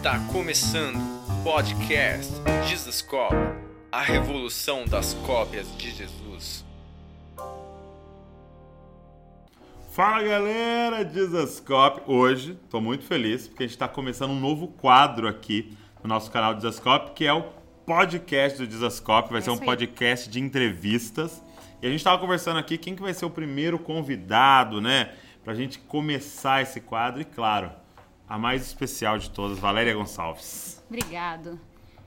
Está começando o podcast Jesus Cop, a revolução das cópias de Jesus. Fala galera, Jesus Cop. Hoje estou muito feliz porque a gente está começando um novo quadro aqui no nosso canal Jesus Cop, que é o podcast do Jesus Cop. Vai É ser um podcast de entrevistas. E a gente estava conversando aqui quem que vai ser o primeiro convidado, né? Pra gente começar esse quadro. E claro, a mais especial de todas, Valéria Gonçalves. Obrigado.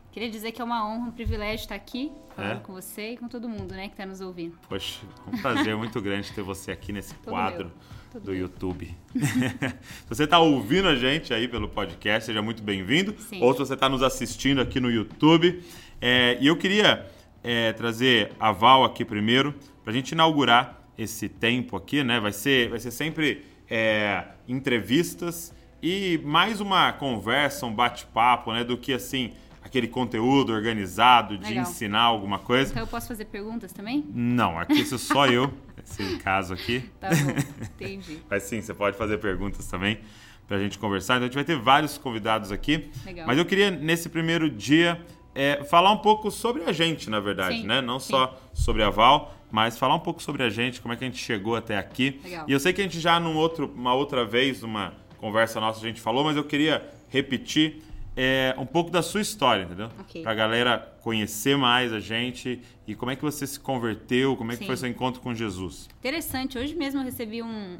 Queria dizer que é uma honra, um privilégio estar aqui falando É? com você e com todo mundo, né, que está nos ouvindo. Poxa, é um prazer muito grande ter você aqui nesse Todo quadro do meu. YouTube. se você está ouvindo a gente aí pelo podcast, seja muito bem-vindo. Sim. Ou se você está nos assistindo aqui no YouTube. É, e eu queria é, trazer a Val aqui primeiro, para a gente inaugurar esse tempo aqui, né? Vai ser, vai ser sempre é, entrevistas e mais uma conversa, um bate-papo, né? Do que assim, aquele conteúdo organizado de Legal. ensinar alguma coisa. Então eu posso fazer perguntas também? Não, aqui sou só eu, esse caso aqui. Tá bom, entendi. Mas sim, você pode fazer perguntas também pra gente conversar. Então a gente vai ter vários convidados aqui. Legal. Mas eu queria, nesse primeiro dia, é, falar um pouco sobre a gente, na verdade, Sim, né? Não sim. só sobre a Val, mas falar um pouco sobre a gente, como é que a gente chegou até aqui. Legal. E eu sei que a gente já num outro, uma outra vez, numa conversa nossa, a gente falou, mas eu queria repetir é, um pouco da sua história, entendeu? Ok. Pra galera conhecer mais a gente e como é que você se converteu, como é que Sim. foi seu encontro com Jesus. Interessante, hoje mesmo eu recebi um,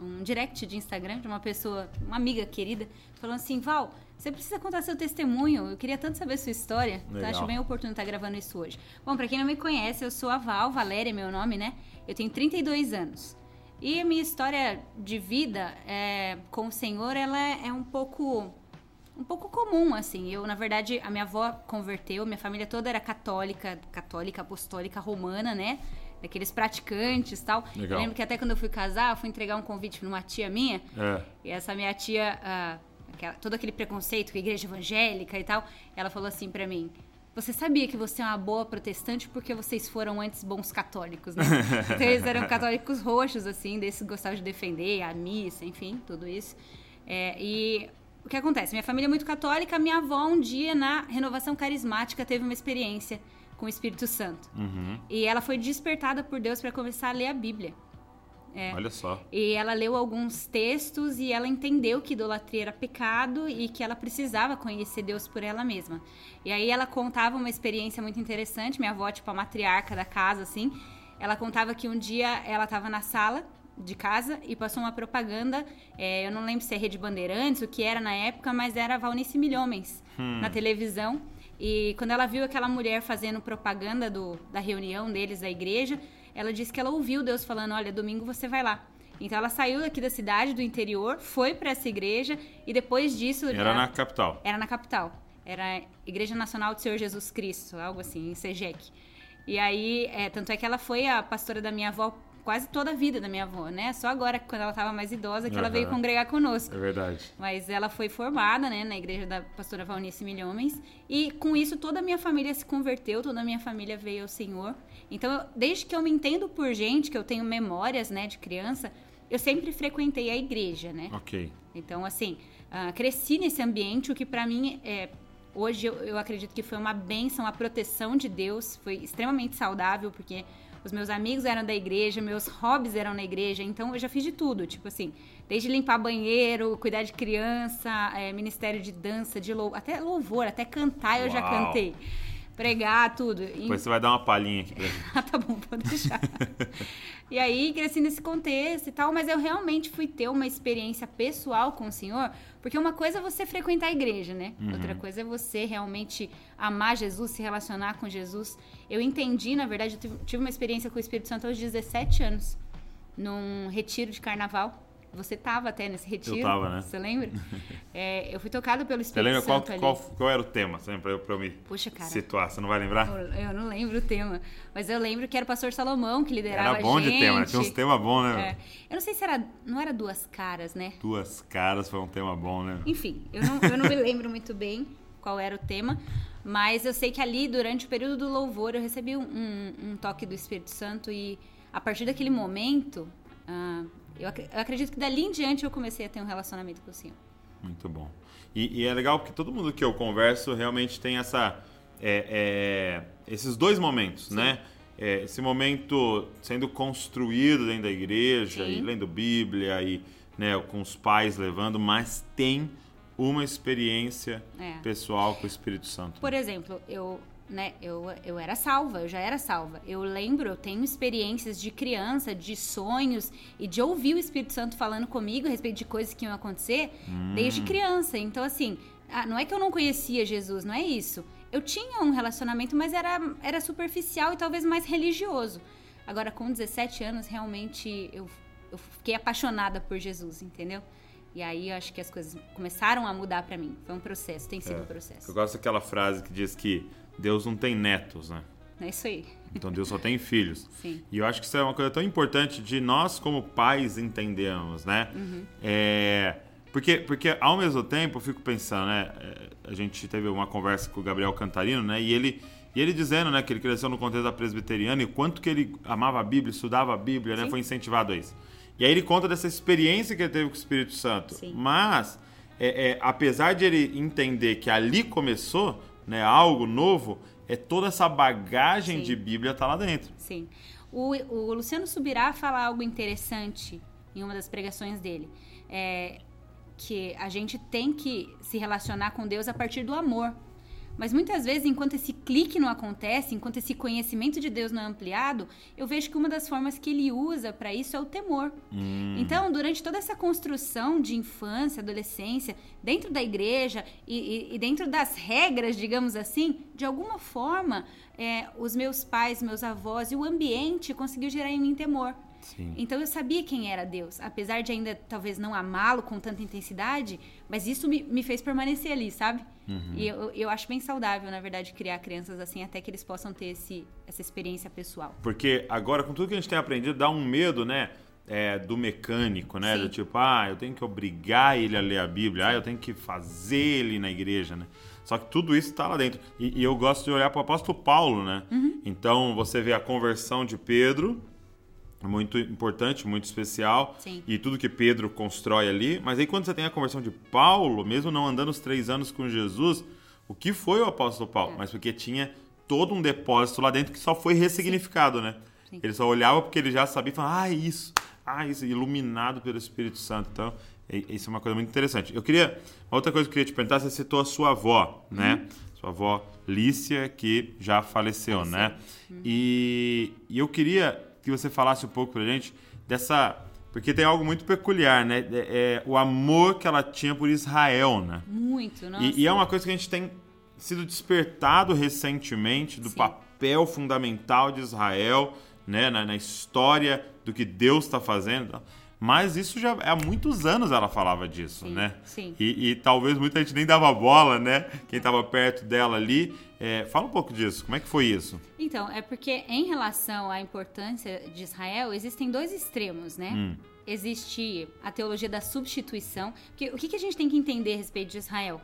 um direct de Instagram de uma pessoa, uma amiga querida, falando assim, Val, você precisa contar seu testemunho, eu queria tanto saber sua história, então acho bem oportuno estar gravando isso hoje. Bom, pra quem não me conhece, eu sou a Val, Valéria é meu nome, né? Eu tenho 32 anos. E a minha história de vida é, com o Senhor, ela é, é um pouco um pouco comum, assim. Eu, na verdade, a minha avó converteu, minha família toda era católica, católica, apostólica, romana, né? Daqueles praticantes e tal. Legal. Eu lembro que até quando eu fui casar, eu fui entregar um convite numa tia minha. É. E essa minha tia, ah, aquela- todo aquele preconceito com a igreja evangélica e tal, ela falou assim pra mim: Você sabia que você é uma boa protestante porque vocês foram antes bons católicos, né? então eles eram católicos roxos, assim, desses gostavam de defender a missa, enfim, tudo isso. É, e o que acontece? Minha família é muito católica, minha avó, um dia na renovação carismática, teve uma experiência com o Espírito Santo. Uhum. E ela foi despertada por Deus para começar a ler a Bíblia. É. Olha só. E ela leu alguns textos e ela entendeu que idolatria era pecado e que ela precisava conhecer Deus por ela mesma. E aí ela contava uma experiência muito interessante, minha avó, tipo a matriarca da casa, assim. Ela contava que um dia ela estava na sala de casa e passou uma propaganda, é, eu não lembro se é Rede Bandeirantes, o que era na época, mas era Valnice Milhomens na televisão. E quando ela viu aquela mulher fazendo propaganda do, da reunião deles da igreja, ela disse que ela ouviu Deus falando: Olha, domingo você vai lá. Então ela saiu daqui da cidade, do interior, foi para essa igreja e depois disso. Era ela- na capital. era na capital. Era a Igreja Nacional do Senhor Jesus Cristo, algo assim, em Sejec. E aí, é, tanto é que ela foi a pastora da minha avó quase toda a vida da minha avó, né? Só agora, quando ela estava mais idosa, que ela Aham. veio congregar conosco. É verdade. Mas ela foi formada, né, na igreja da pastora Valnice Milhomens. E com isso toda a minha família se converteu, toda a minha família veio ao Senhor. Então, desde que eu me entendo por gente, que eu tenho memórias, né, de criança, eu sempre frequentei a igreja, né? Ok. Então, assim, ah, cresci nesse ambiente, o que pra mim é. Hoje eu, eu acredito que foi uma bênção, a proteção de Deus, foi extremamente saudável, porque os meus amigos eram da igreja, meus hobbies eram na igreja, então eu já fiz de tudo, tipo assim, desde limpar banheiro, cuidar de criança, eh, ministério de dança, de lou até louvor, até cantar eu já Uau. cantei. Pregar, tudo. E- Depois você vai dar uma palhinha aqui pra gente. ah, tá bom, pode deixar. e aí, cresci nesse contexto e tal, mas eu realmente fui ter uma experiência pessoal com o Senhor, porque uma coisa é você frequentar a igreja, né? Outra coisa é você realmente amar Jesus, se relacionar com Jesus. Eu entendi, na verdade, eu tive uma experiência com o Espírito Santo aos 17 anos, num retiro de carnaval. Você tava até nesse retiro. tava, né? Você lembra? É, eu fui tocada pelo Você Espírito lembra qual, Santo ali. qual, qual era o tema? Você lembra pra eu, eu me Puxa, cara. situar? Você não vai lembrar? Eu eu não lembro o tema, mas eu lembro que era o pastor Salomão que liderava Era bom a gente. de tema, né? Tinha uns temas bons, né? É. Eu não sei se era. Não era duas caras, né? Duas caras foi um tema bom, né? Enfim, eu não, eu não me lembro muito bem qual era o tema, mas eu sei que ali, durante o período do louvor, eu recebi um, um- um toque do Espírito Santo e a partir daquele momento, ah, eu, ac- eu acredito que dali em diante eu comecei a ter um relacionamento com o Senhor. Muito bom. E, e, é legal porque todo mundo que eu converso realmente tem essa, é, é, esses dois momentos, Sim. né? É, esse momento sendo construído dentro da igreja Sim. e lendo Bíblia e né, com os pais levando, mas tem uma experiência é. pessoal com o Espírito Santo. Por exemplo, eu né, eu, eu era salva, eu já era salva. Eu lembro, eu tenho experiências de criança, de sonhos e de ouvir o Espírito Santo falando comigo a respeito de coisas que iam acontecer hum. desde criança. Então, assim, não é que eu não conhecia Jesus, não é isso. Eu tinha um relacionamento, mas era, era superficial e talvez mais religioso. Agora, com 17 anos, realmente eu, eu fiquei apaixonada por Jesus, entendeu? E aí eu acho que as coisas começaram a mudar para mim. Foi um processo, tem sido é, um processo. Eu gosto daquela frase que diz que Deus não tem netos, né? É isso aí. Então Deus só tem filhos. Sim. E eu acho que isso é uma coisa tão importante de nós, como pais, entendermos, né? Uhum. É, porque, porque ao mesmo tempo eu fico pensando, né? É, a gente teve uma conversa com o Gabriel Cantarino, né? E ele, e ele dizendo, né, que ele cresceu no contexto da presbiteriana e quanto que ele amava a Bíblia, estudava a Bíblia, né? Foi incentivado a isso. E aí ele conta dessa experiência que ele teve com o Espírito Santo. Sim. Mas, é, é, apesar de ele entender que ali começou, né, algo novo, é toda essa bagagem Sim. de Bíblia tá lá dentro. Sim. O, o, Luciano Subirá fala algo interessante em uma das pregações dele. É que a gente tem que se relacionar com Deus a partir do amor. Mas muitas vezes, enquanto esse clique não acontece, enquanto esse conhecimento de Deus não é ampliado, eu vejo que uma das formas que ele usa para isso é o temor. Hum. Então, durante toda essa construção de infância, adolescência, dentro da igreja e, e, e dentro das regras, digamos assim, de alguma forma, é, os meus pais, meus avós e o ambiente conseguiu gerar em mim temor. Sim. Então eu sabia quem era Deus, apesar de ainda talvez não amá-lo com tanta intensidade, mas isso me, me fez permanecer ali, sabe? Uhum. E eu, eu acho bem saudável, na verdade, criar crianças assim, até que eles possam ter esse, essa experiência pessoal. Porque agora, com tudo que a gente tem aprendido, dá um medo, né? É, do mecânico, né? Sim. Do tipo, ah, eu tenho que obrigar ele a ler a Bíblia, ah, eu tenho que fazer ele na igreja, né? Só que tudo isso está lá dentro. E, e, eu gosto de olhar para o apóstolo Paulo, né? Uhum. Então você vê a conversão de Pedro, muito importante, muito especial. Sim. E tudo que Pedro constrói ali. Mas aí quando você tem a conversão de Paulo, mesmo não andando os três anos com Jesus, o que foi o apóstolo Paulo? É. Mas porque tinha todo um depósito lá dentro que só foi ressignificado, Sim. né? Sim. Ele só olhava porque ele já sabia e falava, ah, isso, ah, isso, iluminado pelo Espírito Santo. Então, isso é uma coisa muito interessante. Eu queria, uma outra coisa que eu queria te perguntar, você citou a sua avó, né? Uhum. Sua avó Lícia, que já faleceu, faleceu. né? Uhum. E, e eu queria que você falasse um pouco pra gente dessa. Porque tem algo muito peculiar, né? É, é, o amor que ela tinha por Israel, né? Muito, nossa. E, e, é uma coisa que a gente tem sido despertado recentemente do Sim. papel fundamental de Israel, né? Na, na história do que Deus está fazendo. Mas isso já há muitos anos ela falava disso, sim, né? Sim. E, e, talvez muita gente nem dava bola, né? Quem estava perto dela ali. É, fala um pouco disso. Como é que foi isso? Então, é porque em relação à importância de Israel, existem dois extremos, né? Hum. Existe a teologia da substituição. Porque, o que, que a gente tem que entender a respeito de Israel?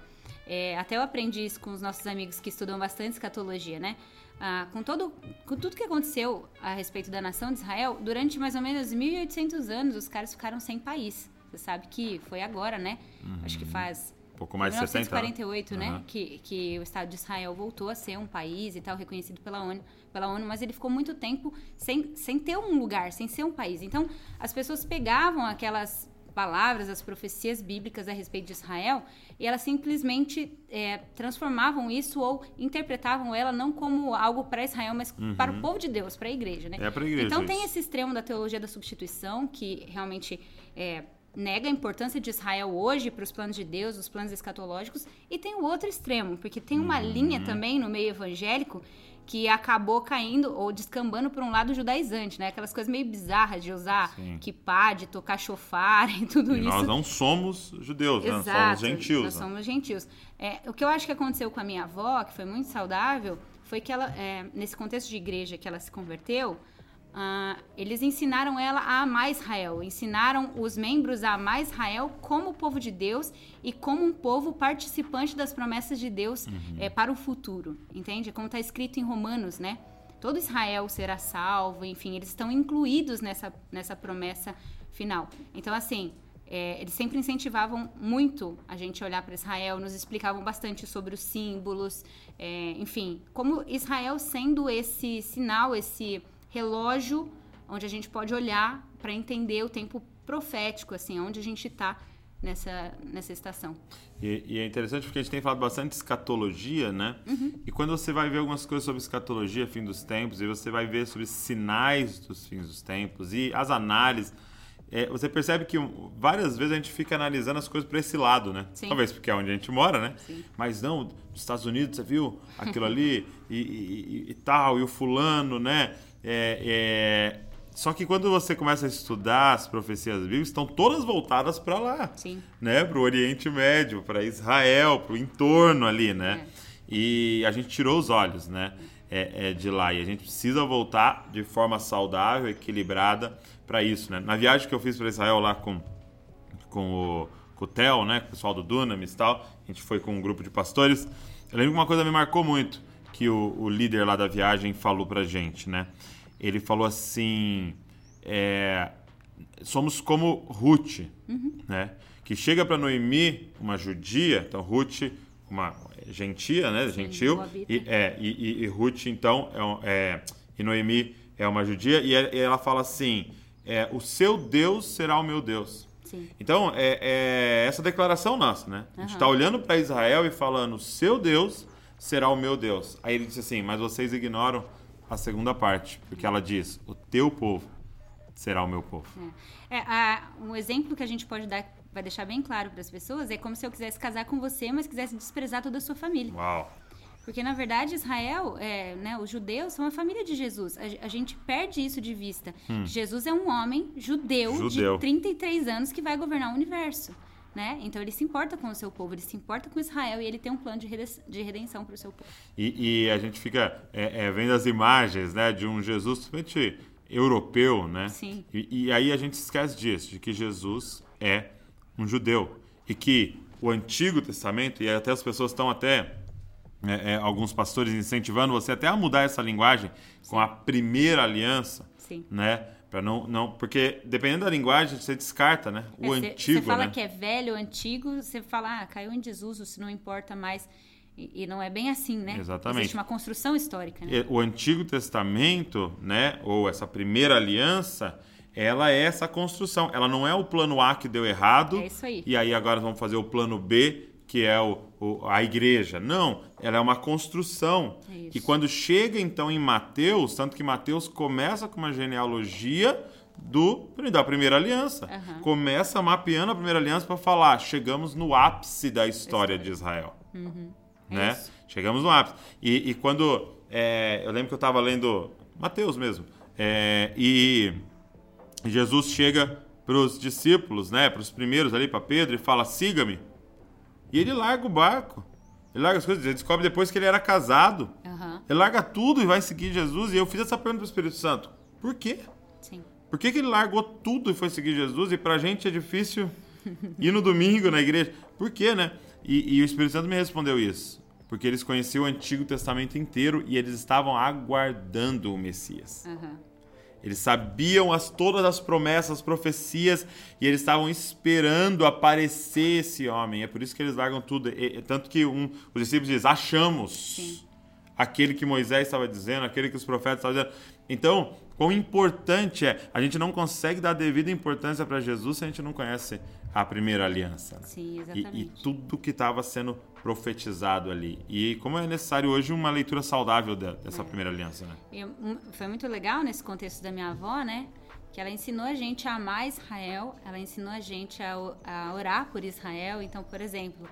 É, até eu aprendi isso com os nossos amigos que estudam bastante escatologia, né? Ah, com, todo, com tudo que aconteceu a respeito da nação de Israel, durante mais ou menos 1.800 anos, os caras ficaram sem país. Você sabe que foi agora, né? Uhum. Acho que faz pouco mais de 1948, né? Uhum. Que, que o Estado de Israel voltou a ser um país e tal, reconhecido pela ONU, pela ONU, mas ele ficou muito tempo sem, sem ter um lugar, sem ser um país. Então, as pessoas pegavam aquelas palavras, as profecias bíblicas a respeito de Israel, e elas simplesmente é, transformavam isso ou interpretavam ela não como algo para Israel, mas uhum. para o povo de Deus, para a igreja, né? É para a igreja. Então tem esse extremo da teologia da substituição que realmente é, nega a importância de Israel hoje para os planos de Deus, os planos escatológicos, e tem o outro extremo, porque tem uma uhum. linha também no meio evangélico que acabou caindo ou descambando por um lado judaizante, né? Aquelas coisas meio bizarras de usar Sim. kippah, de tocar chofar e tudo e isso. nós não somos judeus, Exato, né? Nós somos gentios. Nós né? somos gentios. É, o que eu acho que aconteceu com a minha avó, que foi muito saudável, foi que ela, é, nesse contexto de igreja que ela se converteu, Uh, eles ensinaram ela a amar Israel, ensinaram os membros a amar Israel como povo de Deus e como um povo participante das promessas de Deus uhum. é, para o futuro, entende? Como está escrito em Romanos, né? Todo Israel será salvo, enfim, eles estão incluídos nessa, nessa promessa final. Então, assim, é, eles sempre incentivavam muito a gente olhar para Israel, nos explicavam bastante sobre os símbolos, é, enfim, como Israel sendo esse sinal, esse relógio onde a gente pode olhar para entender o tempo profético, assim, onde a gente está nessa, nessa estação. E, e, é interessante porque a gente tem falado bastante de escatologia, né? Uhum. E quando você vai ver algumas coisas sobre escatologia, fim dos tempos, e você vai ver sobre sinais dos fins dos tempos e as análises, é, você percebe que várias vezes a gente fica analisando as coisas por esse lado, né? Sim. Talvez porque é onde a gente mora, né? Sim. Mas não, nos Estados Unidos, você viu aquilo ali e, e, e, tal, e o fulano, né? É, é só que quando você começa a estudar as profecias bíblicas, estão todas voltadas para lá, Sim. né? Para o Oriente Médio, para Israel, para o entorno ali, né? É. E a gente tirou os olhos, né? É, é, de lá e a gente precisa voltar de forma saudável, equilibrada para isso, né? Na viagem que eu fiz para Israel lá com com o, com o Theo, né? Com o pessoal do Dunamis e tal, a gente foi com um grupo de pastores. Eu lembro que uma coisa me marcou muito que o, o líder lá da viagem falou para gente, né? ele falou assim: é, somos como Ruth, uhum. né? Que chega para Noemi, uma judia, então Ruth, uma gentia, né? Sim, Gentil, e, é, e, e, Ruth, então, é, é, e Noemi é uma judia, e ela fala assim: é, o seu Deus será o meu Deus. Sim. Então, é, é, essa declaração nossa, né? A gente Uhum. está olhando para Israel e falando: seu Deus será o meu Deus. Aí ele disse assim: mas vocês ignoram a segunda parte, porque ela diz: o teu povo será o meu povo. É, a- um exemplo que a gente pode dar, vai deixar bem claro para as pessoas, é como se eu quisesse casar com você, mas quisesse desprezar toda a sua família. Uau! Porque, na verdade, Israel, é, né, os judeus são a família de Jesus. A, a gente perde isso de vista. Jesus é um homem judeu, Hum. Judeu. de 33 anos que vai governar o universo. Né? Então, ele se importa com o seu povo, ele se importa com Israel e ele tem um plano de rede- de redenção para o seu povo. E, e a gente fica é, é, vendo as imagens né, de um Jesus totalmente europeu, né? Sim. E, e aí a gente esquece disso, de que Jesus é um judeu. E que o Antigo Testamento, e até as pessoas estão até, é, é, alguns pastores incentivando você até a mudar essa linguagem com a primeira aliança, Sim. né? Para não, não, porque dependendo da linguagem você descarta, né? O É, antigo, Você fala né? que é velho, antigo, você fala, ah, caiu em desuso, se não importa mais. E, e não é bem assim, né? Exatamente. Existe uma construção histórica, né? O Antigo Testamento, né, ou essa primeira aliança, ela é essa construção. Ela não é o plano A que deu errado. É isso aí. E aí agora vamos fazer o plano B, que é o- a igreja. Não, ela é uma construção. É isso. E quando chega então em Mateus, tanto que Mateus começa com uma genealogia do da primeira aliança. Aham. Começa mapeando a primeira aliança para falar, chegamos no ápice da história de Israel É né? isso. Chegamos no ápice. E, e quando. é, eu lembro que eu estava lendo Mateus mesmo. é, e Jesus chega para os discípulos, né? Para os primeiros ali, para Pedro, e fala: siga-me. E ele larga o barco. Ele larga as coisas. Ele descobre depois que ele era casado. Aham, Ele larga tudo e vai seguir Jesus. E eu fiz essa pergunta para o Espírito Santo: por quê? sim. Por que, que ele largou tudo e foi seguir Jesus? E pra gente é difícil ir no domingo na igreja. Por quê, né? E, e o Espírito Santo me respondeu isso. Porque eles conheciam o Antigo Testamento inteiro e eles estavam aguardando o Messias. Aham. Eles sabiam as, todas as promessas, as profecias, e eles estavam esperando aparecer esse homem. É por isso que eles largam tudo. E- e- tanto que um, os discípulos dizem: achamos Sim. aquele que Moisés estava dizendo, aquele que os profetas estavam dizendo. Então, quão importante é. A gente não consegue dar devida importância para Jesus se a gente não conhece a primeira aliança. né? Sim, E, exatamente. e tudo que estava sendo profetizado ali. E como é necessário hoje uma leitura saudável de- É. dessa primeira aliança, né? E, foi muito legal nesse contexto da minha avó, né? Que ela ensinou a gente a amar Israel, ela ensinou a gente a, a orar por Israel. Então, por exemplo,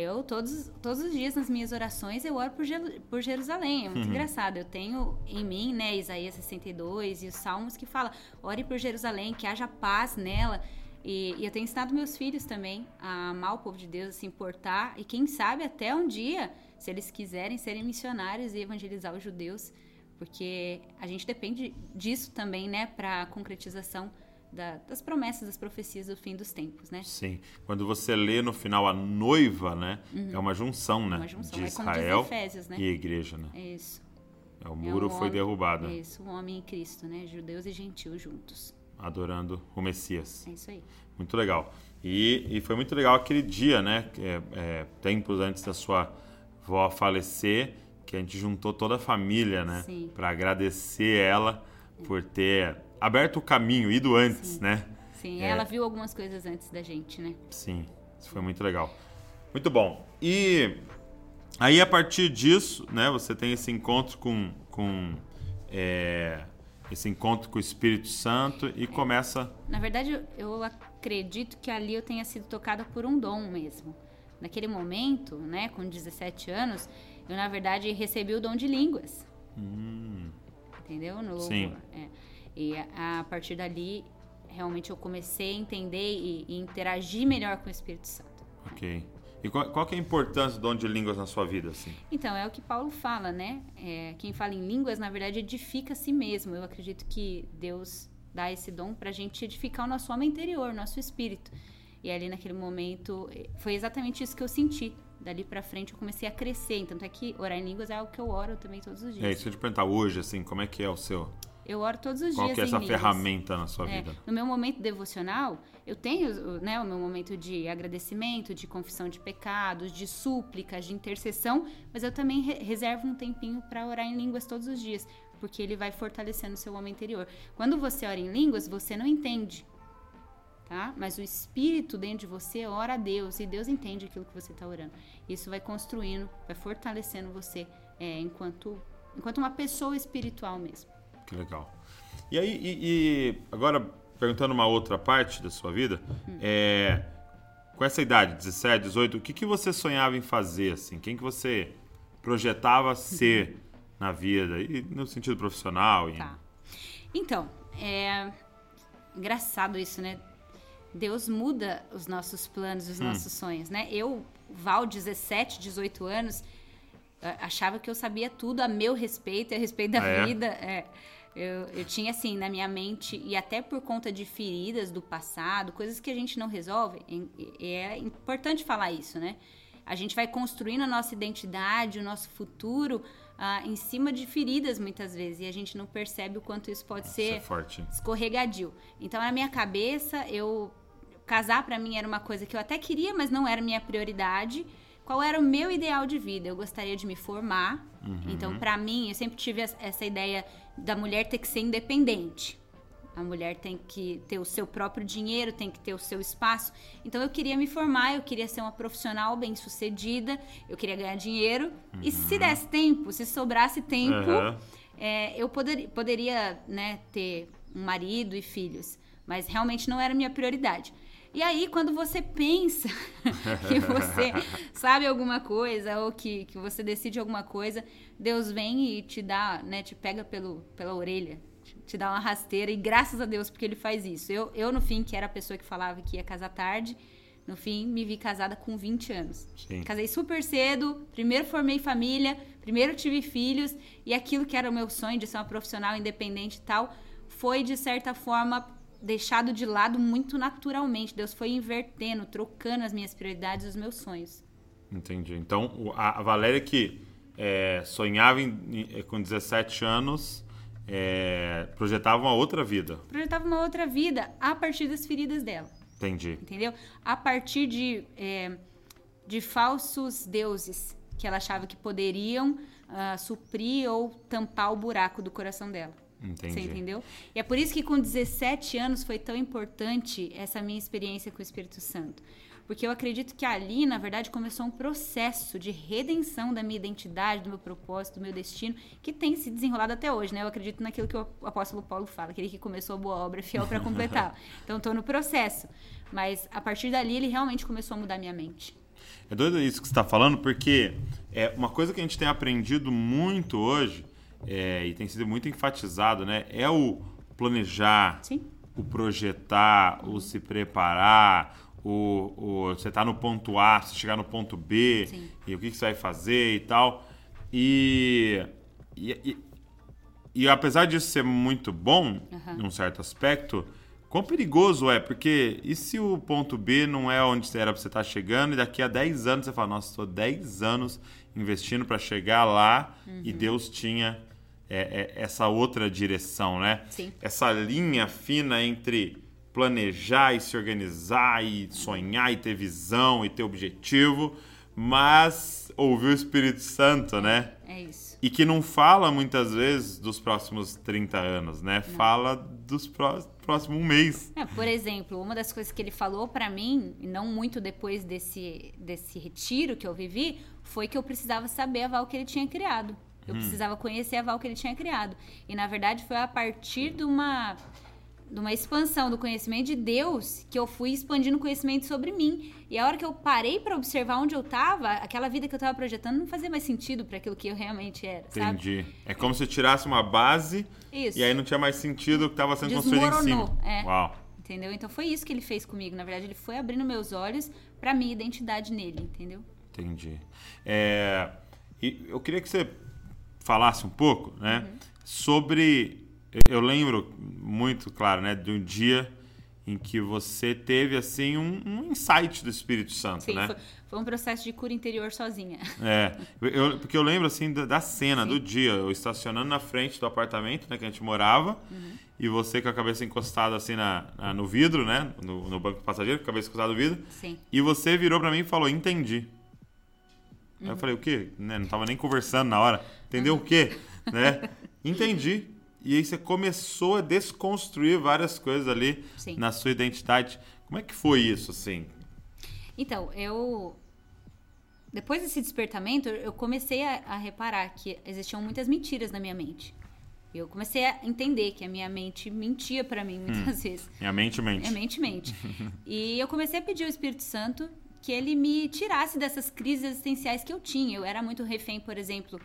eu todos, todos os dias nas minhas orações eu oro por, Jelu- por Jerusalém. É muito engraçado. Eu tenho em mim, né, Isaías 62 e os Salmos que fala: ore por Jerusalém, que haja paz nela. E, e eu tenho ensinado meus filhos também a amar o povo de Deus, a se importar. E quem sabe até um dia, se eles quiserem serem missionários e evangelizar os judeus, porque a gente depende disso também, né, para a concretização da- das promessas, das profecias do fim dos tempos, né? Sim. Quando você lê no final a noiva, né? É uma junção, né? Uma junção. De É Israel Efésios, né? e a igreja, né? É isso. É, o É muro um foi homem- derrubado, É isso, o homem em Cristo, né? Judeus e gentios juntos. adorando o Messias. É isso aí. Muito legal. E, e foi muito legal aquele dia, né? É, é, tempos antes da sua avó falecer, que a gente juntou toda a família, né? Sim. Para agradecer ela por ter aberto o caminho, ido antes, Sim. né? Sim, É. ela viu algumas coisas antes da gente, né? Sim, isso foi muito legal. Muito bom. E aí, a partir disso, né, você tem esse encontro com, com é, esse encontro com o Espírito Santo e começa. Na verdade, eu- acredito que ali eu tenha sido tocada por um dom mesmo. Naquele momento, né, com 17 anos, eu na verdade recebi o dom de línguas. Entendeu? No. Sim. É. E a, a partir dali, realmente eu comecei a entender e, e interagir melhor com o Espírito Santo. Ok. E qual, qual que é a importância do dom de línguas na sua vida, assim? Então, é o que Paulo fala, né? É, quem fala em línguas, na verdade, edifica a si mesmo. Eu acredito que Deus dá esse dom pra gente edificar o nosso homem interior, nosso espírito. E ali naquele momento, eh, foi exatamente isso que eu senti. Dali pra frente eu comecei a crescer. Tanto é que orar em línguas é algo que eu oro também todos os É dias. isso que eu te perguntar hoje, assim, como é que é o seu. Eu oro todos os Qual dias que é essa ferramenta na sua É, vida? no meu momento devocional, eu tenho né, o meu momento de agradecimento, de confissão de pecados, de súplicas, de intercessão, mas eu também re- reservo um tempinho para orar em línguas todos os dias, porque ele vai fortalecendo o seu homem interior. Quando você ora em línguas, você não entende, tá? Mas o espírito dentro de você ora a Deus e Deus entende aquilo que você está orando. Isso vai construindo, vai fortalecendo você é, enquanto, enquanto uma pessoa espiritual mesmo. Que legal. E aí, e, e agora, perguntando uma outra parte da sua vida, é, com essa idade, 17, 18, o que, que você sonhava em fazer, assim? Quem que você projetava ser na vida? E no sentido profissional? E... Tá. Então, é engraçado isso, né? Deus muda os nossos planos, Hum. os nossos sonhos, né? Eu, Val, 17, 18 anos, achava que eu sabia tudo a meu respeito, a respeito da Ah, é? vida. É. Eu, eu tinha, assim, na minha mente, e até por conta de feridas do passado, coisas que a gente não resolve, é importante falar isso, né? A gente vai construindo a nossa identidade, o nosso futuro, ah, em cima de feridas, muitas vezes, e a gente não percebe o quanto isso pode Isso ser é forte. escorregadio. Então, na minha cabeça, eu casar pra mim era uma coisa que eu até queria, mas não era minha prioridade. Qual era o meu ideal de vida? Eu gostaria de me formar. Então, pra mim, eu sempre tive es- essa ideia da mulher ter que ser independente. A mulher tem que ter o seu próprio dinheiro, tem que ter o seu espaço. Então eu queria me formar, eu queria ser uma profissional bem-sucedida, eu queria ganhar dinheiro. E se desse tempo, se sobrasse tempo, Aham. é, eu poder, poderia né, ter um marido e filhos, mas realmente não era minha prioridade. E aí, quando você pensa que você sabe alguma coisa ou que, que você decide alguma coisa, Deus vem e te dá, né, te pega pelo, pela orelha, te- dá uma rasteira, e graças a Deus porque ele faz isso. Eu, eu, no fim, que era a pessoa que falava que ia casar tarde, no fim, me vi casada com 20 anos. Sim. Casei super cedo, primeiro formei família, primeiro tive filhos, e aquilo que era o meu sonho de ser uma profissional independente e tal, foi de certa forma deixado de lado muito naturalmente. Deus foi invertendo, trocando as minhas prioridades e os meus sonhos. Entendi. Então, a, Valéria que é, sonhava em- em- com 17 anos, é, projetava uma outra vida. Projetava uma outra vida a partir das feridas dela. Entendi. entendeu? A partir de, é, de falsos deuses que ela achava que poderiam ah, suprir ou tampar o buraco do coração dela. Entendi. Você entendeu? E é por isso que com 17 anos foi tão importante essa minha experiência com o Espírito Santo. Porque eu acredito que ali, na verdade, começou um processo de redenção da minha identidade, do meu propósito, do meu destino, que tem se desenrolado até hoje, né? Eu acredito naquilo que o apóstolo Paulo fala, aquele que começou a boa obra é fiel para completá-la. Então, estou no processo. Mas, a partir dali, ele realmente começou a mudar minha mente. É doido isso que você está falando, porque é uma coisa que a gente tem aprendido muito hoje é, e tem sido muito enfatizado, né? É o planejar, Sim. o projetar, o se preparar, o, o você tá no ponto A, você chegar no ponto B, Sim. e o que, que você vai fazer e tal. E, e, e, e apesar disso ser muito bom, Aham. num certo aspecto, quão perigoso é? Porque e se o ponto B não é onde era pra você estar chegando, e daqui a 10 anos você fala, nossa, estou 10 anos investindo para chegar lá e Uhum. Deus tinha é, é, essa outra direção, né? Sim. Essa linha fina entre planejar e se organizar e sonhar e ter visão e ter objetivo, mas ouvir o Espírito Santo, né? É isso. E que não fala muitas vezes dos próximos 30 anos, né? Fala dos pró próximos um mês. É, por exemplo, uma das coisas que ele falou pra mim, não muito depois desse, desse retiro que eu vivi, foi que eu precisava saber a Val que ele tinha criado. Eu precisava conhecer a Val que ele tinha criado. E na verdade foi a partir de uma de uma expansão do conhecimento de Deus que eu fui expandindo conhecimento sobre mim. E a hora que eu parei pra observar onde eu tava, aquela vida que eu tava projetando não fazia mais sentido pra aquilo que eu realmente era, sabe? Entendi. É como se tirasse uma base Isso. e aí não tinha mais sentido o que estava sendo construído em cima. É. Uau. Entendeu? Então foi isso que ele fez comigo. Na verdade, ele foi abrindo meus olhos pra minha identidade nele, entendeu? Entendi. É, e eu queria que você falasse um pouco, né, Uhum. sobre. Eu lembro muito, claro, né, de um dia em que você teve assim um, um insight do Espírito Santo, Sim, né? foi, foi um processo de cura interior sozinha. É, eu, porque eu lembro assim da, da cena, do dia, eu estacionando na frente do apartamento, né, que a gente morava, Uhum. e você com a cabeça encostada assim na, na- no vidro, né, no, no banco passageiro, com a cabeça encostada no vidro, Sim. e você virou pra mim e falou, entendi. Aí eu Uhum. falei, o quê? Né, Não tava nem conversando na hora. Entendeu o quê? Né? Entendi. E aí você começou a desconstruir várias coisas ali Sim. na sua identidade. Como é que foi isso, assim? Então, eu. Depois desse despertamento, eu comecei a, a reparar que existiam muitas mentiras na minha mente. Eu comecei a entender que a minha mente mentia pra mim muitas vezes. Minha mente mente. É mente, mente. e eu comecei a pedir ao Espírito Santo que ele me tirasse dessas crises existenciais que eu tinha. Eu era muito refém, por exemplo,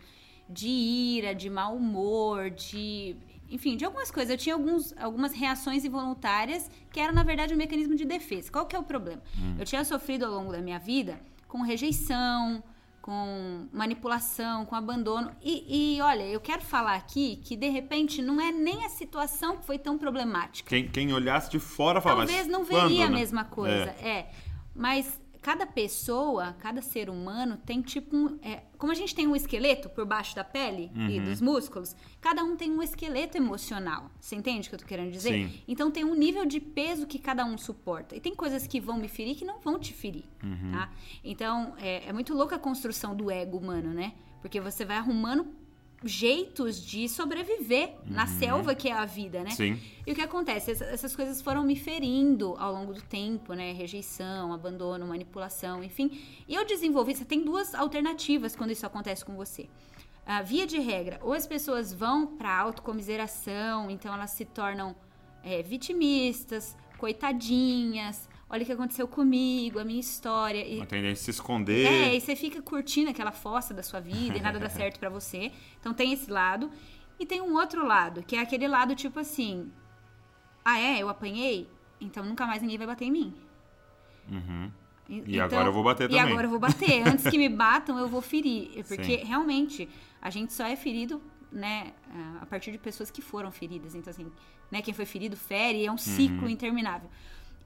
de ira, de mau humor, de. Enfim, de algumas coisas. Eu tinha alguns, algumas reações involuntárias que eram, na verdade, um mecanismo de defesa. Qual que é o problema? Eu tinha sofrido ao longo da minha vida com rejeição, com manipulação, com abandono. E, e, olha, eu quero falar aqui que, de repente, não é nem a situação que foi tão problemática. Quem, quem olhasse de fora falava Talvez "Mas não quando, veria a né?" mesma coisa. É. É. Mas cada pessoa, cada ser humano tem tipo um. é, como a gente tem um esqueleto por baixo da pele e Uhum. dos músculos, cada um tem um esqueleto emocional. Você entende o que eu tô querendo dizer? Sim. Então tem um nível de peso que cada um suporta. E tem coisas que vão me ferir que não vão te ferir. Uhum. Tá? Então é, é muito louca a construção do ego humano, né? Porque você vai arrumando jeitos de sobreviver na selva que é a vida, né? Uhum. Sim. E o que acontece? Essa- Essas coisas foram me ferindo ao longo do tempo, né? Rejeição, abandono, manipulação, enfim. E eu desenvolvi. Você tem duas alternativas quando isso acontece com você. Ah, via de regra, ou as pessoas vão para autocomiseração, então elas se tornam é, vitimistas, coitadinhas. Olha o que aconteceu comigo, a minha história. E Uma tendência a se esconder. é, e você fica curtindo aquela fossa da sua vida e nada dá certo pra você. Então tem esse lado. E tem um outro lado, que é aquele lado tipo assim: Ah, é? Eu apanhei? Então nunca mais ninguém vai bater em mim. Uhum. E, E agora eu vou bater E também. agora eu vou bater. Antes que me batam, eu vou ferir. Porque Sim. realmente a gente só é ferido, né, a partir de pessoas que foram feridas. Então, assim, né, quem foi ferido fere, Uhum. é um ciclo interminável.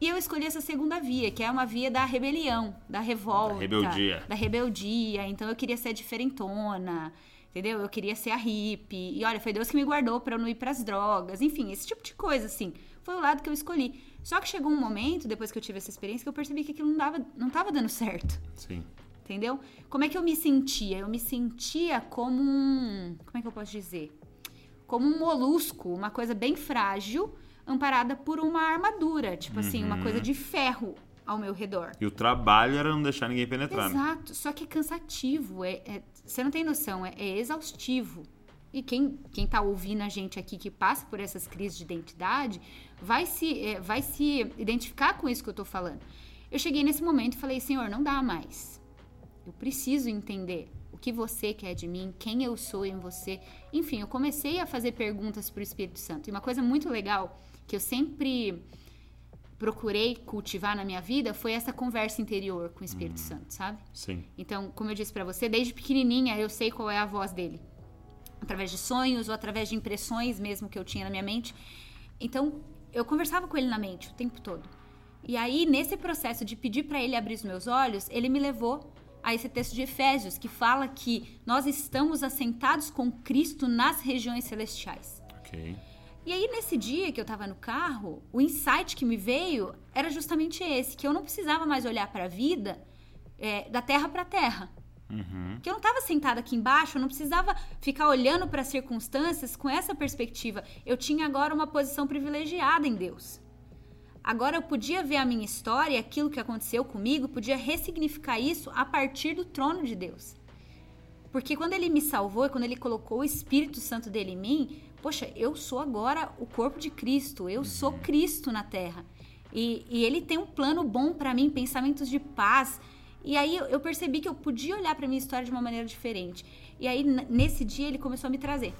E eu escolhi essa segunda via, que é uma via da rebelião, da revolta. Da rebeldia. Da rebeldia. Então eu queria ser diferentona, entendeu? Eu queria ser a hippie. E olha, foi Deus que me guardou pra eu não ir pras drogas. Enfim, esse tipo de coisa, assim. Foi o lado que eu escolhi. Só que chegou um momento, depois que eu tive essa experiência, que eu percebi que aquilo não, dava, não tava dando certo. Sim. Entendeu? Como é que eu me sentia? Eu me sentia como um. Como é que eu posso dizer? Como um molusco, uma coisa bem frágil, amparada por uma armadura. Tipo assim, uma coisa de ferro ao meu redor. E o trabalho era não deixar ninguém penetrar. né? Exato, só que é cansativo, é, é- você não tem noção, é, é exaustivo. E quem, quem tá ouvindo a gente aqui que passa por essas crises de identidade vai se, é, vai se identificar com isso que eu tô falando. Eu cheguei nesse momento e falei, Senhor, não dá mais. Eu preciso entender o que você quer de mim, quem eu sou em você. Enfim, eu comecei a fazer perguntas pro Espírito Santo. E uma coisa muito legal que eu sempre procurei cultivar na minha vida foi essa conversa interior com o Espírito Santo, sabe? Sim. Então, como eu disse pra você, desde pequenininha eu sei qual é a voz dele. Através de sonhos ou através de impressões mesmo que eu tinha na minha mente. Então, eu conversava com ele na mente o tempo todo. E aí, nesse processo de pedir pra ele abrir os meus olhos, ele me levou a esse texto de Efésios que fala que nós estamos assentados com Cristo nas regiões celestiais. Ok. E aí, nesse dia que eu tava no carro, o insight que me veio era justamente esse: que eu não precisava mais olhar para a vida é, da terra para terra. Uhum. Que eu não estava sentada aqui embaixo, eu não precisava ficar olhando para as circunstâncias com essa perspectiva. Eu tinha agora uma posição privilegiada em Deus. Agora eu podia ver a minha história, aquilo que aconteceu comigo, podia ressignificar isso a partir do trono de Deus. Porque quando ele me salvou e quando ele colocou o Espírito Santo dele em mim, poxa, eu sou agora o corpo de Cristo, eu sou Cristo na terra. E, e ele tem um plano bom para mim, pensamentos de paz. E aí eu percebi que eu podia olhar para minha história de uma maneira diferente. E aí nesse dia ele começou a me trazer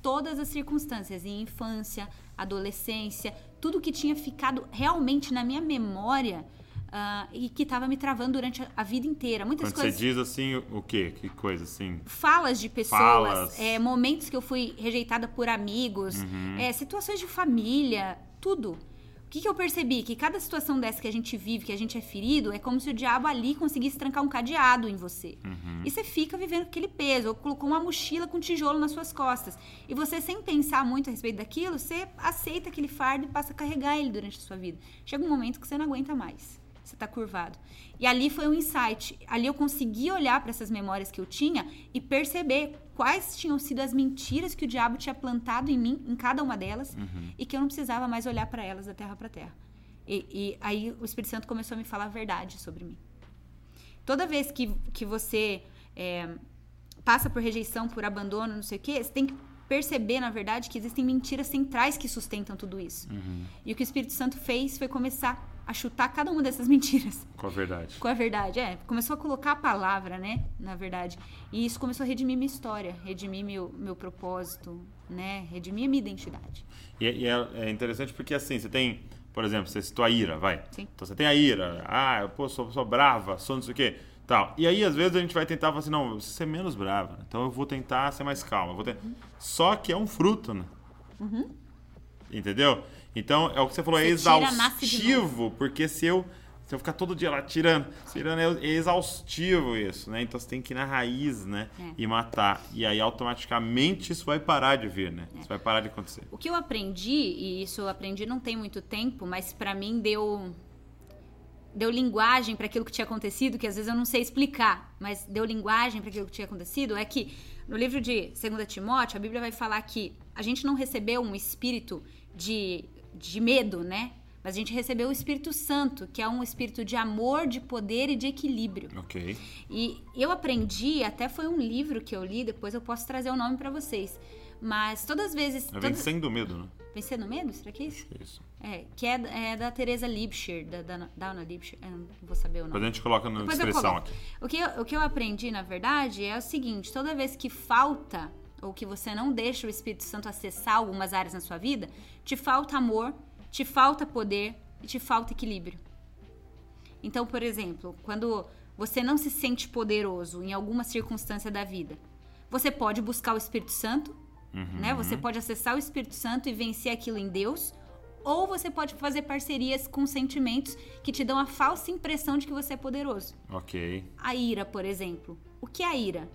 todas as circunstâncias, em infância, adolescência, tudo que tinha ficado realmente na minha memória uh, e que estava me travando durante a, vida inteira. Muitas Quando coisas. você diz assim, o quê? Que coisa assim? Falas de pessoas, Falas. É, momentos que eu fui rejeitada por amigos, é, situações de família, tudo. O que, que eu percebi? Que cada situação dessa que a gente vive, que a gente é ferido, é como se o diabo ali conseguisse trancar um cadeado em você. E você fica vivendo aquele peso, ou colocou uma mochila com tijolo nas suas costas. E você, sem pensar muito a respeito daquilo, você aceita aquele fardo e passa a carregar ele durante a sua vida. Chega um momento que você não aguenta mais você está curvado. E ali foi um insight. Ali eu consegui olhar para essas memórias que eu tinha e perceber quais tinham sido as mentiras que o diabo tinha plantado em mim, em cada uma delas, Uhum. e que eu não precisava mais olhar para elas da terra para terra. E, e aí o Espírito Santo começou a me falar a verdade sobre mim. Toda vez que, que você é, passa por rejeição, por abandono, não sei o quê, você tem que perceber, na verdade, que existem mentiras centrais que sustentam tudo isso. Uhum. E o que o Espírito Santo fez foi começar a chutar cada uma dessas mentiras Com a verdade. com a verdade. É, começou a colocar a palavra, né, na verdade. E isso começou a redimir minha história, redimir meu, meu propósito, né, redimir a minha identidade. E, e é, é interessante porque assim, você tem, por exemplo, você citou a ira, vai. Sim. Então você tem a ira, ah, eu pô, sou, sou brava, sou não sei o quê. Tal. E aí, às vezes, a gente vai tentar falar assim, não, você ser menos brava. Então eu vou tentar ser mais calma. Vou ter... Só que é um fruto, né? Entendeu? Então, é o que você falou, é Você de exaustivo, porque se eu, se eu ficar todo dia lá tirando, tirando, é é exaustivo isso, né? Então você tem que ir na raiz, né? É. E matar. E aí, automaticamente, isso vai parar de vir, né? Isso vai parar de acontecer. O que eu aprendi, e isso eu aprendi não tem muito tempo, mas pra mim deu deu linguagem para aquilo que tinha acontecido, que às vezes eu não sei explicar, mas deu linguagem para aquilo que tinha acontecido, é que no livro de 2 Timóteo, a Bíblia vai falar que a gente não recebeu um espírito de, de medo, né? Mas a gente recebeu o Espírito Santo, que é um espírito de amor, de poder e de equilíbrio. Ok. E eu aprendi, até foi um livro que eu li, depois eu posso trazer o nome para vocês. Mas todas as vezes. É vencendo o medo, né? Vencer no medo? Será que é isso? Isso. É, que é, é da Teresa Lipscher, da, da Dana Lipscher. Eu não vou saber o Depois nome. a gente coloca na Depois descrição aqui. O que, eu, o que eu aprendi, na verdade, é o seguinte: toda vez que falta, ou que você não deixa o Espírito Santo acessar algumas áreas na sua vida, te falta amor, te falta poder e te falta equilíbrio. Então, por exemplo, quando você não se sente poderoso em alguma circunstância da vida, você pode buscar o Espírito Santo, né? Você pode acessar o Espírito Santo e vencer aquilo em Deus, ou você pode fazer parcerias com sentimentos que te dão a falsa impressão de que você é poderoso. Ok. A ira, por exemplo. O que é a ira?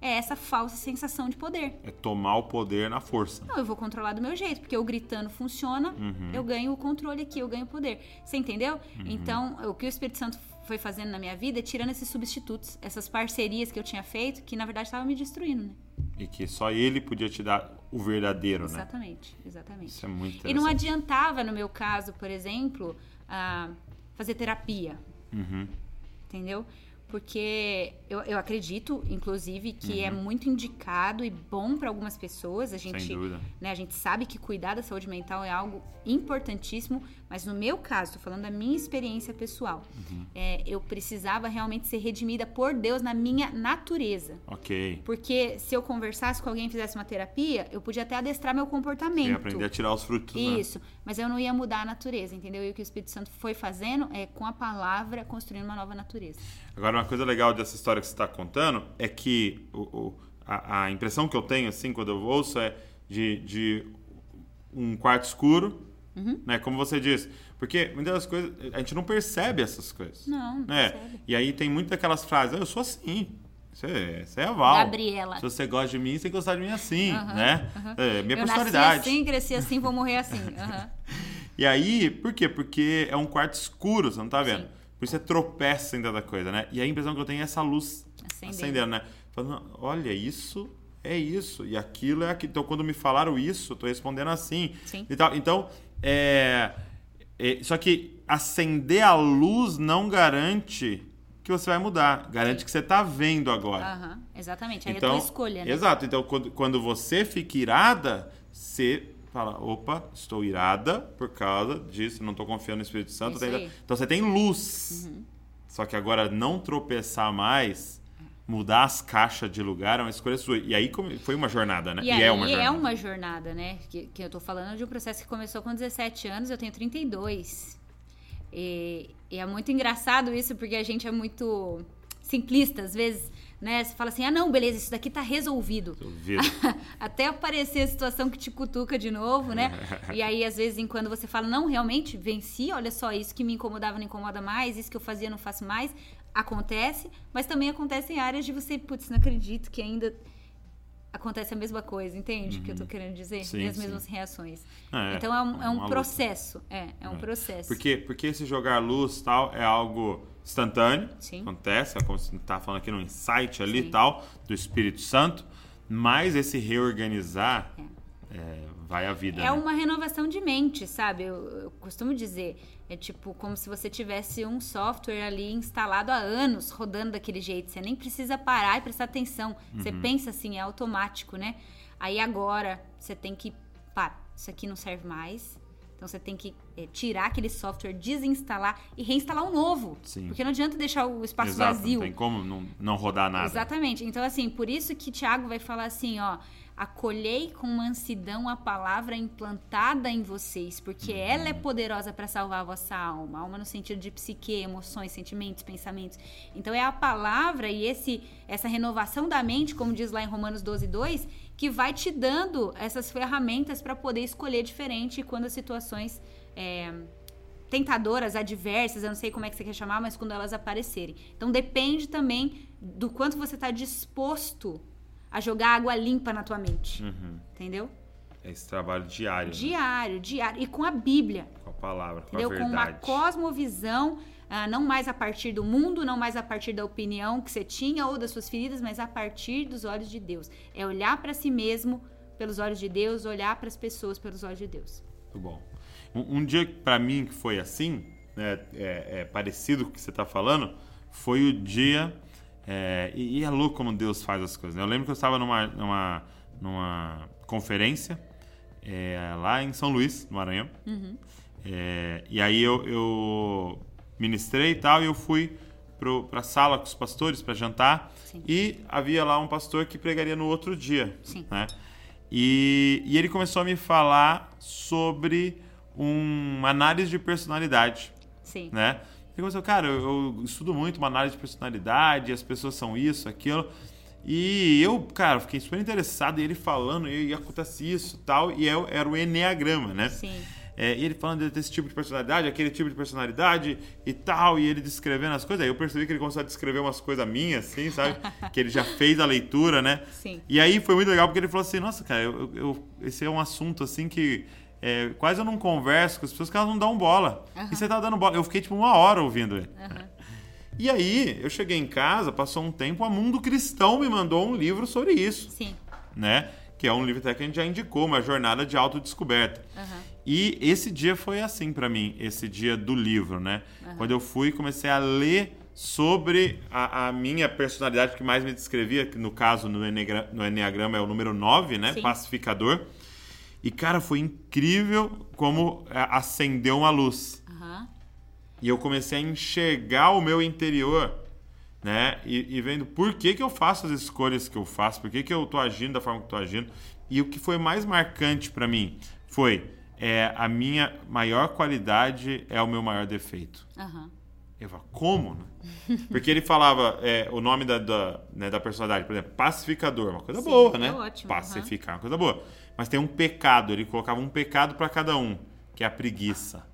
É essa falsa sensação de poder. É tomar o poder na força. Não, eu vou controlar do meu jeito, porque eu gritando funciona, eu ganho o controle aqui, eu ganho o poder. Você entendeu? Então, o que o Espírito Santo foi fazendo na minha vida é tirando esses substitutos, essas parcerias que eu tinha feito, que na verdade estavam me destruindo, né? E que só ele podia te dar o verdadeiro, né? Exatamente, exatamente. Isso é muito E não adiantava, no meu caso, por exemplo, ah, fazer terapia. Uhum. Entendeu? Porque eu, eu acredito, inclusive, que Uhum. é muito indicado e bom para algumas pessoas. A gente, né, a gente sabe que cuidar da saúde mental é algo importantíssimo, mas no meu caso, tô falando da minha experiência pessoal, Uhum. é, eu precisava realmente ser redimida por Deus na minha natureza. Ok. Porque se eu conversasse com alguém e fizesse uma terapia, eu podia até adestrar meu comportamento. E aprender a tirar os frutos, né? Isso, mas eu não ia mudar a natureza, entendeu? E o que o Espírito Santo foi fazendo é, com a palavra, construindo uma nova natureza. Agora, uma coisa legal dessa história que você está contando é que o, o- a, a impressão que eu tenho, assim, quando eu ouço é de, de um quarto escuro, Uhum. né? Como você disse. Porque muitas das coisas, a gente não percebe essas coisas. Não, não né? percebe. E aí tem muitas daquelas frases, "Ah, eu sou assim. Isso é, é aval. Gabriela. Se você gosta de mim, você tem que gostar de mim assim, Aham, né? aham. É, minha eu personalidade. nasci assim, cresci assim, vou morrer assim. E aí, por quê? Porque é um quarto escuro, você não tá vendo? Sim. Por isso você tropeça em tanta coisa, né? E a impressão que eu tenho é essa luz Acendendo. acendendo, né? Falando, olha, isso é isso, e aquilo é aquilo. Então, quando me falaram isso, eu tô respondendo assim. Sim. E tal. Então, é, é- Só que acender a luz não garante que você vai mudar. Garante que você tá vendo agora. Aham, Exatamente. Aí Então, é a tua escolha, né? Exato. Então, quando, quando você fica irada, você fala, opa, estou irada por causa disso, não estou confiando no Espírito Santo. Tem-. Uhum. Então, você tem luz. Só que agora, não tropeçar mais, mudar as caixas de lugar é uma escolha sua. E aí foi uma jornada, né? E, aí é uma jornada. é uma jornada, né? Que, que eu tô falando de um processo que começou com 17 anos, eu tenho 32. E, e é muito engraçado isso, porque a gente é muito simplista, às vezes, né? Você fala assim, ah, não, beleza, isso daqui tá resolvido. Duvido. Até aparecer a situação que te cutuca de novo, né? e aí, às vezes, em quando você fala, não, realmente, venci, olha só, isso que me incomodava não incomoda mais, isso que eu fazia não faço mais, acontece, mas também acontece em áreas de você, putz, não acredito que ainda acontece a mesma coisa, entende o que eu tô querendo dizer? Uhum. Sim, e as sim. mesmas reações. É, então é um, é é um luta. processo, é, é um processo. Porque, porque esse jogar luz tal é algo instantâneo. Sim. Acontece, é como você tá falando aqui no insight ali e tal, do Espírito Santo. Mas esse reorganizar é, vai à vida. É né? uma renovação de mente, sabe? Eu, eu costumo dizer, é tipo como se você tivesse um software ali instalado há anos, rodando daquele jeito. Você nem precisa parar e prestar atenção. Você Uhum. pensa assim, é automático, né? Aí agora você tem que, pá, isso aqui não serve mais. Então você tem que é, tirar aquele software, desinstalar e reinstalar um novo. Sim. Porque não adianta deixar o espaço Exato, vazio. Não tem como não, não rodar nada. Exatamente. Então, assim, por isso que Tiago vai falar assim, ó. Acolhei com mansidão a palavra implantada em vocês, porque ela é poderosa para salvar a vossa alma. Alma no sentido de psique, emoções, sentimentos, pensamentos. Então é a palavra e esse essa renovação da mente, como diz lá em Romanos 12, 2, que vai te dando essas ferramentas para poder escolher diferente quando as situações é, tentadoras, adversas, eu não sei como é que você quer chamar, mas quando elas aparecerem. Então depende também do quanto você está disposto a jogar água limpa na tua mente. Uhum. Entendeu? É esse trabalho diário. né? Diário, diário. E com a Bíblia. Com a palavra, com Entendeu? a Com uma verdade. cosmovisão, ah, não mais a partir do mundo, não mais a partir da opinião que você tinha ou das suas feridas, mas a partir dos olhos de Deus. É olhar para si mesmo pelos olhos de Deus, olhar para as pessoas pelos olhos de Deus. Muito bom. Um, um dia pra mim que foi assim, né, é, é parecido com o que você tá falando, foi o dia. é, e, e é louco como Deus faz as coisas. né? Eu lembro que eu estava numa, numa, numa conferência é, lá em São Luís, no Maranhão. É, e aí eu, eu ministrei e tal, e eu fui pro, pra sala com os pastores para jantar. Sim. E havia lá um pastor que pregaria no outro dia. Né? E, e ele começou a me falar sobre uma análise de personalidade, Sim. né? Ele começou, cara, eu, eu estudo muito uma análise de personalidade, as pessoas são isso, aquilo. E eu, cara, fiquei super interessado, e ele falando, e, acontece isso e tal, e eu, era o Enneagrama, né? Sim. É, e ele falando desse tipo de personalidade, aquele tipo de personalidade e tal, e ele descrevendo as coisas. Aí eu percebi que ele começou a descrever umas coisas minhas, assim, sabe? que ele já fez a leitura, né? Sim. E aí foi muito legal porque ele falou assim: Nossa, cara, eu, eu- esse é um assunto assim que é, quase eu não converso com as pessoas que elas não dão bola. E você tá dando bola. Eu fiquei tipo uma hora ouvindo ele. E aí, eu cheguei em casa, passou um tempo, a Mundo Cristão me mandou um livro sobre isso Sim. né? Que é um livro até que a gente já indicou, uma jornada de autodescoberta. Aham. E esse dia foi assim pra mim, esse dia do livro, né? Quando eu fui e comecei a ler sobre a, a minha personalidade que mais me descrevia, que no caso no, Enegra, no Enneagrama é o número 9, né? Sim. Pacificador. E, cara, foi incrível como é, acendeu uma luz. Aham. E eu comecei a enxergar o meu interior, né? E, e vendo por que, que eu faço as escolhas que eu faço, por que, que eu tô agindo da forma que eu tô agindo. E o que foi mais marcante para mim foi é, a minha maior qualidade é o meu maior defeito. Aham. Eu falo, como? né? Porque ele falava é, o nome da, da, né, da personalidade, por exemplo, pacificador, uma coisa Sim, boa, é né? ótimo, Pacificar, uma coisa boa. Mas tem um pecado, ele colocava um pecado para cada um, que é a preguiça.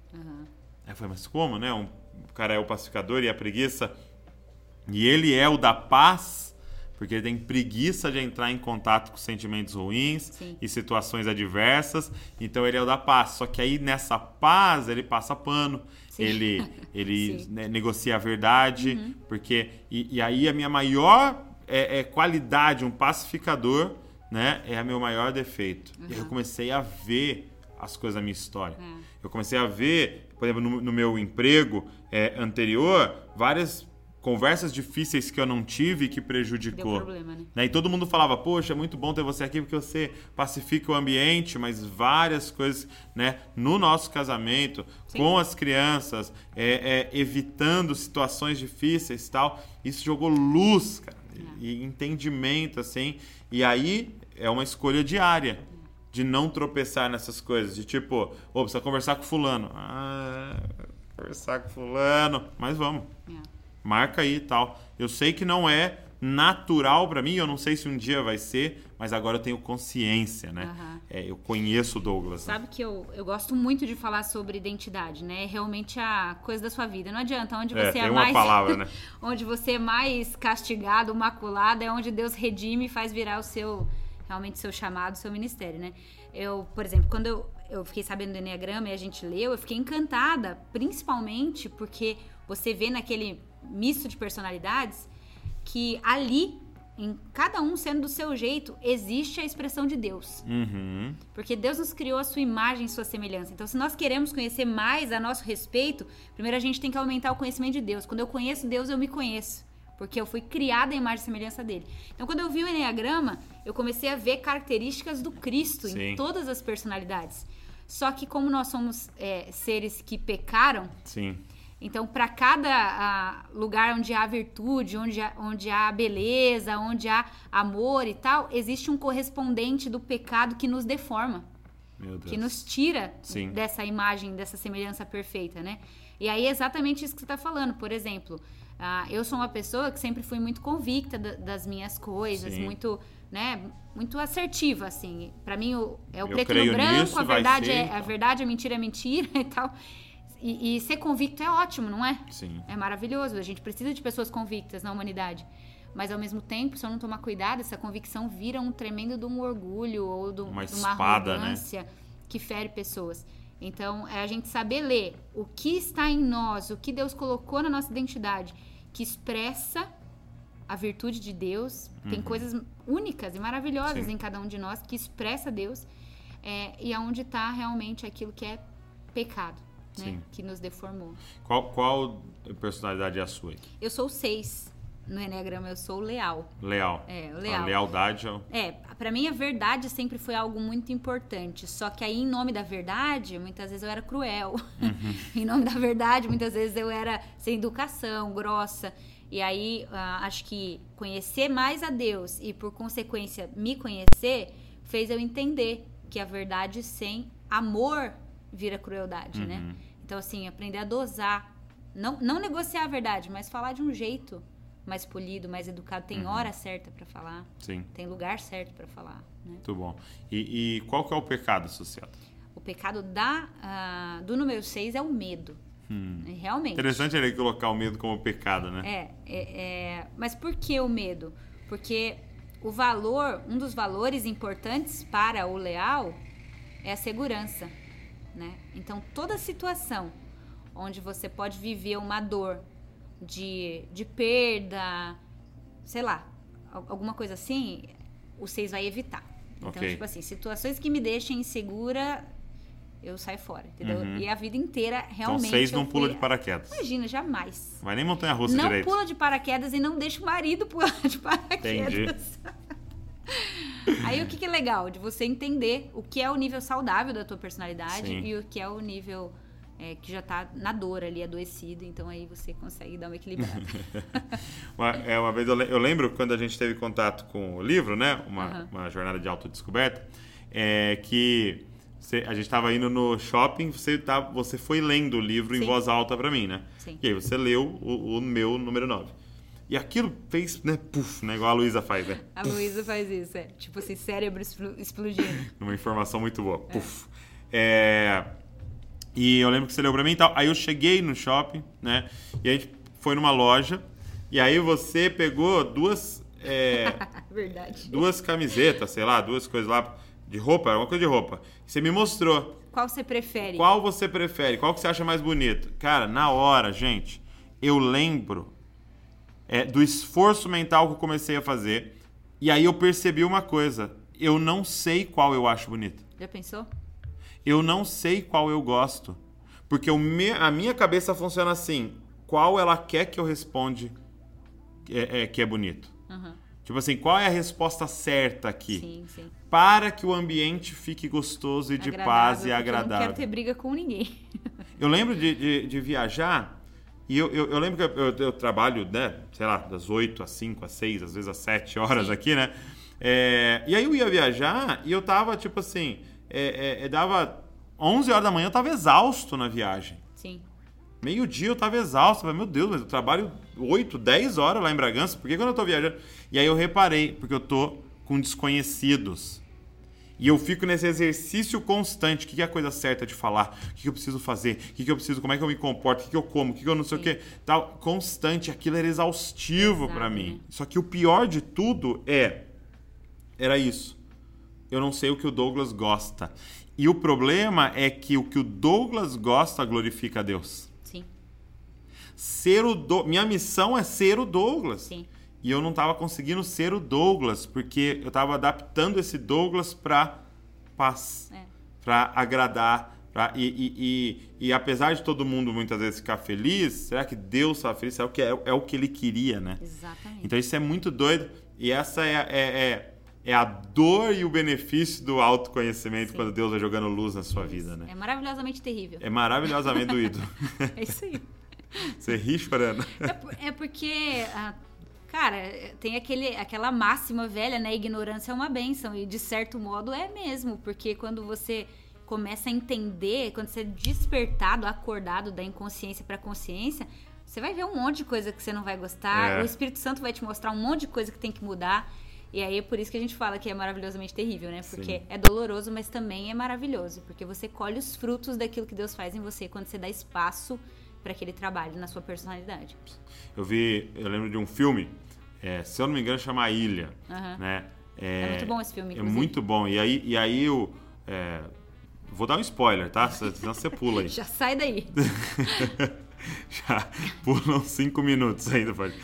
Aí eu falei, mas como, né? Um, o cara é o pacificador e a preguiça. E ele é o da paz, porque ele tem preguiça de entrar em contato com sentimentos ruins Sim. e situações adversas. Então ele é o da paz. Só que aí nessa paz ele passa pano, Sim. ele, ele né, negocia a verdade, porque e, e aí a minha maior é, é qualidade, um pacificador, né, é a meu maior defeito. E aí eu comecei a ver as coisas da minha história. É. Eu comecei a ver, por exemplo, no, no meu emprego é, anterior, várias conversas difíceis que eu não tive que prejudicou. Deu problema, né? Né? E todo mundo falava, poxa, é muito bom ter você aqui porque você pacifica o ambiente, mas várias coisas, né? No nosso casamento, Sim. com as crianças, é, é, evitando situações difíceis e tal, isso jogou luz, cara, e entendimento, assim. E aí é uma escolha diária de não tropeçar nessas coisas, de tipo, ô, precisa conversar com fulano. Ah, conversar com fulano, mas vamos É. marca aí e tal. Eu sei que não é natural pra mim, eu não sei se um dia vai ser, mas agora eu tenho consciência, né? Aham. É, eu conheço o Douglas. né? Sabe que eu, eu gosto muito de falar sobre identidade, né? É realmente a coisa da sua vida. Não adianta, onde É, você é, uma mais. palavra, né? onde você é mais castigado, maculado, é onde Deus redime e faz virar o seu. Realmente seu chamado, seu ministério, né? Eu, por exemplo, quando eu, eu fiquei sabendo do Enneagrama e a gente leu, eu fiquei encantada, principalmente porque você vê naquele misto de personalidades que ali, em cada um sendo do seu jeito, existe a expressão de Deus. Uhum. Porque Deus nos criou a sua imagem e sua semelhança. Então, se nós queremos conhecer mais a nosso respeito, primeiro a gente tem que aumentar o conhecimento de Deus. Quando eu conheço Deus, eu me conheço. Porque eu fui criada à imagem e semelhança dele. Então, quando eu vi o Enneagrama, eu comecei a ver características do Cristo Sim. em todas as personalidades. Só que como nós somos é, seres que pecaram, Sim. então, para cada ah, lugar onde há virtude, onde há, onde há beleza, onde há amor e tal, existe um correspondente do pecado que nos deforma, que nos tira Sim. dessa imagem, dessa semelhança perfeita, né? E aí é exatamente isso que você está falando. Por exemplo, ah, eu sou uma pessoa que sempre fui muito convicta da- das minhas coisas, Sim. muito, né, muito assertiva, assim. Para mim, o, é o Eu preto no branco, nisso, a verdade ser, é então. a verdade, a mentira é mentira e tal. E, e ser convicto é ótimo, não é? Sim. É maravilhoso. A gente precisa de pessoas convictas na humanidade. Mas ao mesmo tempo, se eu não tomar cuidado, essa convicção vira um tremendo de um orgulho ou de, um- Uma de uma espada, né? arrogância que fere pessoas. Então, é a gente saber ler o que está em nós, o que Deus colocou na nossa identidade, que expressa a virtude de Deus. Tem coisas únicas e maravilhosas Uhum. Sim. em cada um de nós que expressa Deus. É, e aonde está realmente aquilo que é pecado, né? Que nos deformou. Qual, qual personalidade é a sua? Eu sou o seis no Enneagrama, eu sou leal. Leal. É, leal. A lealdade é. É, pra mim a verdade sempre foi algo muito importante. Só que aí, em nome da verdade, muitas vezes eu era cruel. em nome da verdade, muitas vezes eu era sem educação, grossa. E aí, ah, acho que conhecer mais a Deus e, por consequência, me conhecer, fez eu entender que a verdade sem amor vira crueldade, né? Então, assim, aprender a dosar. Não, não negociar a verdade, mas falar de um jeito mais polido, mais educado. Tem hora certa pra falar. Sim, Tem lugar certo pra falar, né? muito bom. E, e qual que é o pecado associado? O pecado da, ah, do número 6 é o medo. Realmente. Interessante ele colocar o medo como pecado, né? É, é, é, mas por que o medo? Porque o valor, um dos valores importantes para o leal é a segurança, né? Então toda situação onde você pode viver uma dor de, de perda, sei lá, al- alguma coisa assim, o 6 vai evitar. Então, Ok. tipo assim, situações que me deixem insegura, eu saio fora, entendeu? E a vida inteira então realmente. seis eu não pula fui- de paraquedas. Imagina, jamais. Vai nem montanha-russa Não direito. pula de paraquedas e não deixa o marido pular de paraquedas. Aí o que, que é legal? De você entender o que é o nível saudável da tua personalidade Sim. e o que é o nível é, que já tá na dor ali, adoecido. Então aí você consegue dar uma equilibrada. Uma, é, uma vez eu, le- eu lembro quando a gente teve contato com o livro, né? Uma, Aham. uma jornada de autodescoberta, é, que você- a gente estava indo no shopping, você, tá, você foi lendo o livro em Sim. voz alta para mim, né? Sim. E aí você leu o, o meu número 9. E aquilo fez, né? Puf, né? Igual a Luísa faz, né? A Luísa faz isso, é. Tipo assim, cérebro explo- explodindo. Uma informação muito boa. Puf. É, E eu lembro que você leu pra mim e tal. Aí eu cheguei no shopping, né? E a gente foi numa loja. E aí você pegou duas é, Verdade. duas camisetas, sei lá, duas coisas lá de roupa, uma coisa de roupa. Você me mostrou. Qual você prefere? Qual você prefere? Qual que você acha mais bonito? Cara, na hora, gente, eu lembro é, do esforço mental que eu comecei a fazer. E aí eu percebi uma coisa. Eu não sei qual eu acho bonito. Já pensou? Eu não sei qual eu gosto. Porque me- a minha cabeça funciona assim. Qual ela quer que eu responde é, é, que é bonito? Aham. Tipo assim, qual é a resposta certa aqui? Sim, sim. Para que o ambiente fique gostoso e de Agradável, paz e porque Eu não agradável. quero ter briga com ninguém. Eu lembro de, de, de viajar e eu, eu, eu lembro que eu, eu- eu trabalho, né, sei lá, das 8 às 5, às 6, às vezes às 7 horas Sim. aqui, né? É, e aí eu ia viajar e eu tava, tipo assim, é, é, é, dava 11 horas da manhã, eu tava exausto na viagem. Sim. Meio-dia eu tava exausto. Eu falei, meu Deus, mas eu trabalho 8, 10 horas lá em Bragança, por que quando eu tô viajando? E aí eu reparei, porque eu tô com desconhecidos. E eu fico nesse exercício constante. O que é a coisa certa de falar? O que eu preciso fazer? O que eu preciso? Como é que eu me comporto? O que eu como? O que eu não sei o que? Tal. Constante. Aquilo era exaustivo pra mim. né? Só que o pior de tudo é... Era isso. Eu não sei o que o Douglas gosta. E o problema é que o que o Douglas gosta glorifica a Deus. Sim. Ser o Do... Minha missão é ser o Douglas. Sim. E eu não estava conseguindo ser o Douglas, porque eu estava adaptando esse Douglas para paz, É. para agradar. Pra... E, e, e, e apesar de todo mundo muitas vezes ficar feliz, será que Deus estava feliz? É o que, é, é o que ele queria, né? Exatamente. Então isso é muito doido. E essa é, é, é, a dor e o benefício do autoconhecimento Sim. quando Deus vai jogando luz na sua vida, né? É maravilhosamente terrível. É maravilhosamente doído. É isso aí. Você ri chorando. É, é porque, ah, cara, tem aquele, aquela máxima velha, né? Ignorância é uma bênção. E de certo modo é mesmo. Porque quando você começa a entender, quando você é despertado, acordado da inconsciência para consciência, você vai ver um monte de coisa que você não vai gostar. É. O Espírito Santo vai te mostrar um monte de coisa que tem que mudar. E aí é por isso que a gente fala que é maravilhosamente terrível, né? Porque Sim. é doloroso, mas também é maravilhoso. Porque você colhe os frutos daquilo que Deus faz em você quando você dá espaço para que ele trabalhe na sua personalidade. Eu vi, eu lembro de um filme, é, se eu não me engano, chama A Ilha, Aham. né? É muito bom esse filme, É inclusive. muito bom. E aí, e aí eu é, vou dar um spoiler, tá? Senão você pula aí. Já sai daí. Já pulam cinco minutos ainda, pode.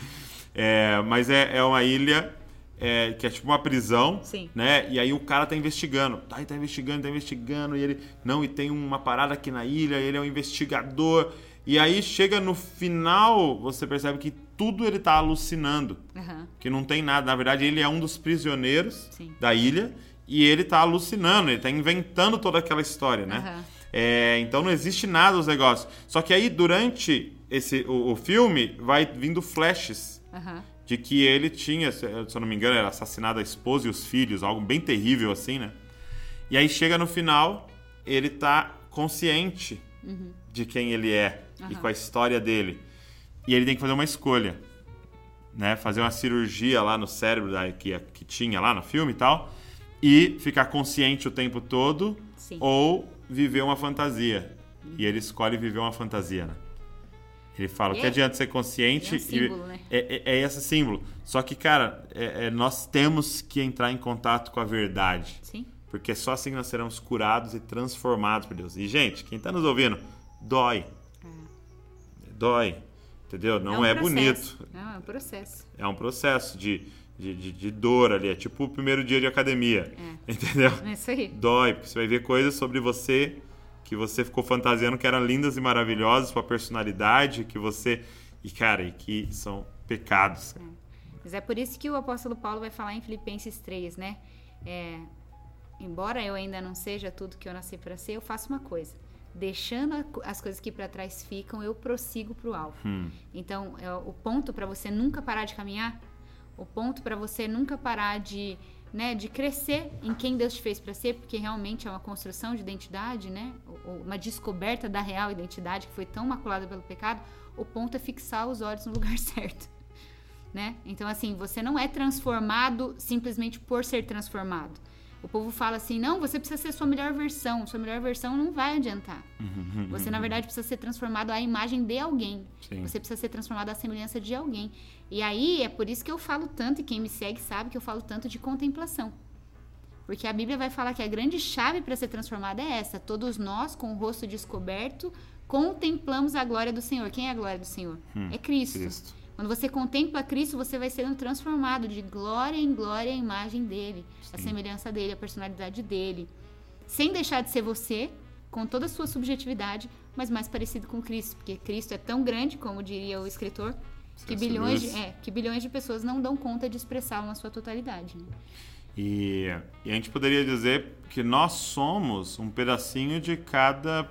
É, mas é, é uma ilha é, que é tipo uma prisão, Sim. né? E aí o cara tá investigando. Tá, ele tá investigando, tá investigando. E ele, não, e tem uma parada aqui na ilha, ele é um investigador. E aí chega no final, você percebe que tudo ele tá alucinando. Aham. Que não tem nada. Na verdade, ele é um dos prisioneiros Sim. da ilha e ele tá alucinando, ele tá inventando toda aquela história, né? Aham. É, então não existe nada os negócios. Só que aí, durante esse, o, o filme, vai vindo flashes Aham. De que ele tinha, se eu não me engano, era assassinado a esposa e os filhos, algo bem terrível assim, né? E aí chega no final, ele tá consciente de quem ele é e Aham. com a história dele. E ele tem que fazer uma escolha, né? Fazer uma cirurgia lá no cérebro da, que, que tinha lá no filme e tal, e ficar consciente o tempo todo, Sim. ou viver uma fantasia. E ele escolhe viver uma fantasia, né? Ele fala, E que é- adianta ser consciente é um símbolo, né? é, é- é esse símbolo. Só que, cara, é- é- nós temos que entrar em contato com a verdade. Sim. Porque é só assim que nós seremos curados e transformados por Deus. E, gente, quem tá nos ouvindo, dói. Dói. Entendeu? Não um é, bonito. Não, é um processo. É um processo de, de, de, de dor ali. É tipo o primeiro dia de academia. Entendeu? É isso aí. Dói, porque você vai ver coisas sobre você que você ficou fantasiando que eram lindas e maravilhosas, sua personalidade, que você. E, cara, e que são pecados. Mas é por isso que o apóstolo Paulo vai falar em Filipenses 3, né? É, embora eu ainda não seja tudo que eu nasci para ser, eu faço uma coisa. Deixando as coisas que para trás ficam, eu prossigo para o alvo. Hum. Então, é o ponto para você nunca parar de caminhar, o ponto para você nunca parar de, né, de crescer em quem Deus te fez para ser, porque realmente é uma construção de identidade, né? Uma descoberta da real identidade que foi tão maculada pelo pecado. O ponto é fixar os olhos no lugar certo né? Então, assim, você não é transformado simplesmente por ser transformado. O povo fala assim: não, você precisa ser sua melhor versão. Sua melhor versão não vai adiantar. Você, na verdade, precisa ser transformado à imagem de alguém. Sim. Você precisa ser transformado à semelhança de alguém. E aí é por isso que eu falo tanto, e quem me segue sabe que eu falo tanto de contemplação. Porque a Bíblia vai falar que a grande chave para ser transformada é essa: todos nós, com o rosto descoberto, contemplamos a glória do Senhor. Quem é a glória do Senhor? é Cristo. Cristo. Quando você contempla Cristo, você vai sendo transformado de glória em glória à imagem dele, a semelhança dele, a personalidade dele. Sem deixar de ser você, com toda a sua subjetividade, mas mais parecido com Cristo. Porque Cristo é tão grande, como diria o escritor, que bilhões, de, é, que bilhões de pessoas não dão conta de expressá-lo na sua totalidade. né? E, e a gente poderia dizer que nós somos um pedacinho de cada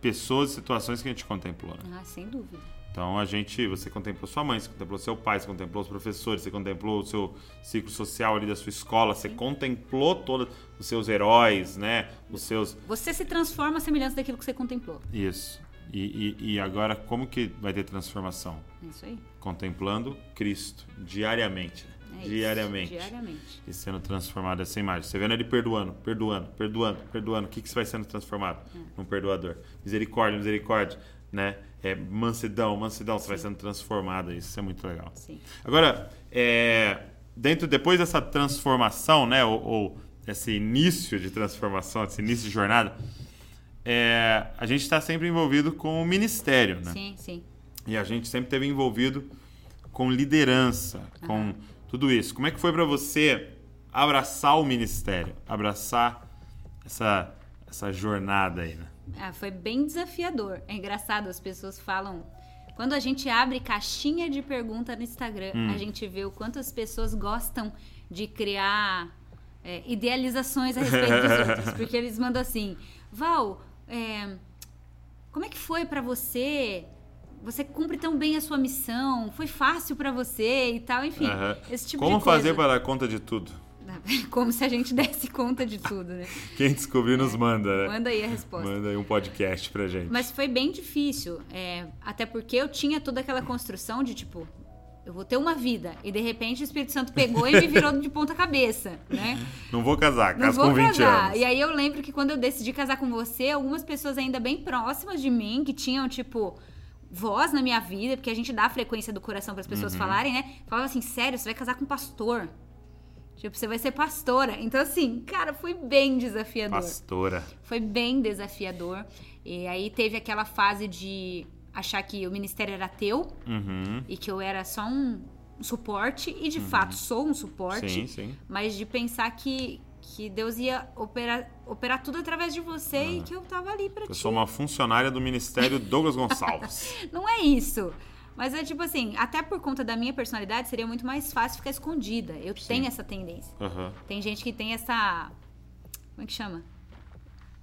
pessoa e situações que a gente contemplou. né? Ah, sem dúvida. Então a gente, você contemplou sua mãe, você contemplou seu pai, você contemplou os professores, você contemplou o seu ciclo social ali da sua escola, você contemplou todos os seus heróis, né? Os seus Você se transforma à semelhança daquilo que você contemplou. isso. E, e, e agora como que vai ter transformação? Isso aí. Contemplando Cristo diariamente, né? É isso. diariamente. Diariamente. E sendo transformado essa imagem. Você vendo ele perdoando, perdoando, perdoando, perdoando. O que, que você vai sendo transformado? É. Um perdoador. Misericórdia, misericórdia, né? É, mansidão, mansidão. Você vai sendo transformado. Isso é muito legal. Sim. Agora, é, dentro, depois dessa transformação, né? Ou, ou esse início de transformação, esse início de jornada, é, a gente está sempre envolvido com o ministério, né? Sim, sim. E a gente sempre teve envolvido com liderança, com tudo isso. Como é que foi para você abraçar o ministério, abraçar essa, essa jornada aí, né? Ah, foi bem desafiador. É engraçado, as pessoas falam. Quando a gente abre caixinha de pergunta no Instagram, Hum. a gente vê o quanto as pessoas gostam de criar é, idealizações a respeito dos outros. Porque eles mandam assim: Val, é, como é que foi pra você? Você cumpre tão bem a sua missão? Foi fácil pra você e tal, enfim. Esse tipo Como de coisa. fazer para dar conta de tudo? Como se a gente desse conta de tudo, né? Quem descobrir nos manda, né? Manda aí a resposta. Manda aí um podcast pra gente. Mas foi bem difícil. é, até porque eu tinha toda aquela construção de tipo, eu vou ter uma vida. E de repente o Espírito Santo pegou e me virou de ponta cabeça, né? Não vou casar, Não caso vou com 20 casar. anos. E aí eu lembro que quando eu decidi casar com você, algumas pessoas ainda bem próximas de mim, que tinham, tipo, voz na minha vida, porque a gente dá a frequência do coração para as pessoas Uhum. falarem, né? Falavam assim, sério, você vai casar com um pastor. Tipo, você vai ser pastora. Então, assim, cara, foi bem desafiador. Pastora. Foi bem desafiador. E aí teve aquela fase de achar que o ministério era teu Uhum. e que eu era só um suporte. E de fato sou um suporte. Sim, sim. Mas de pensar que, que Deus ia operar, operar tudo através de você e que eu tava ali pra Eu ti. sou uma funcionária do Ministério Douglas Gonçalves. Não é isso. Mas é tipo assim, até por conta da minha personalidade, seria muito mais fácil ficar escondida. Eu tenho essa tendência. Aham. Tem gente que tem essa. Como é que chama?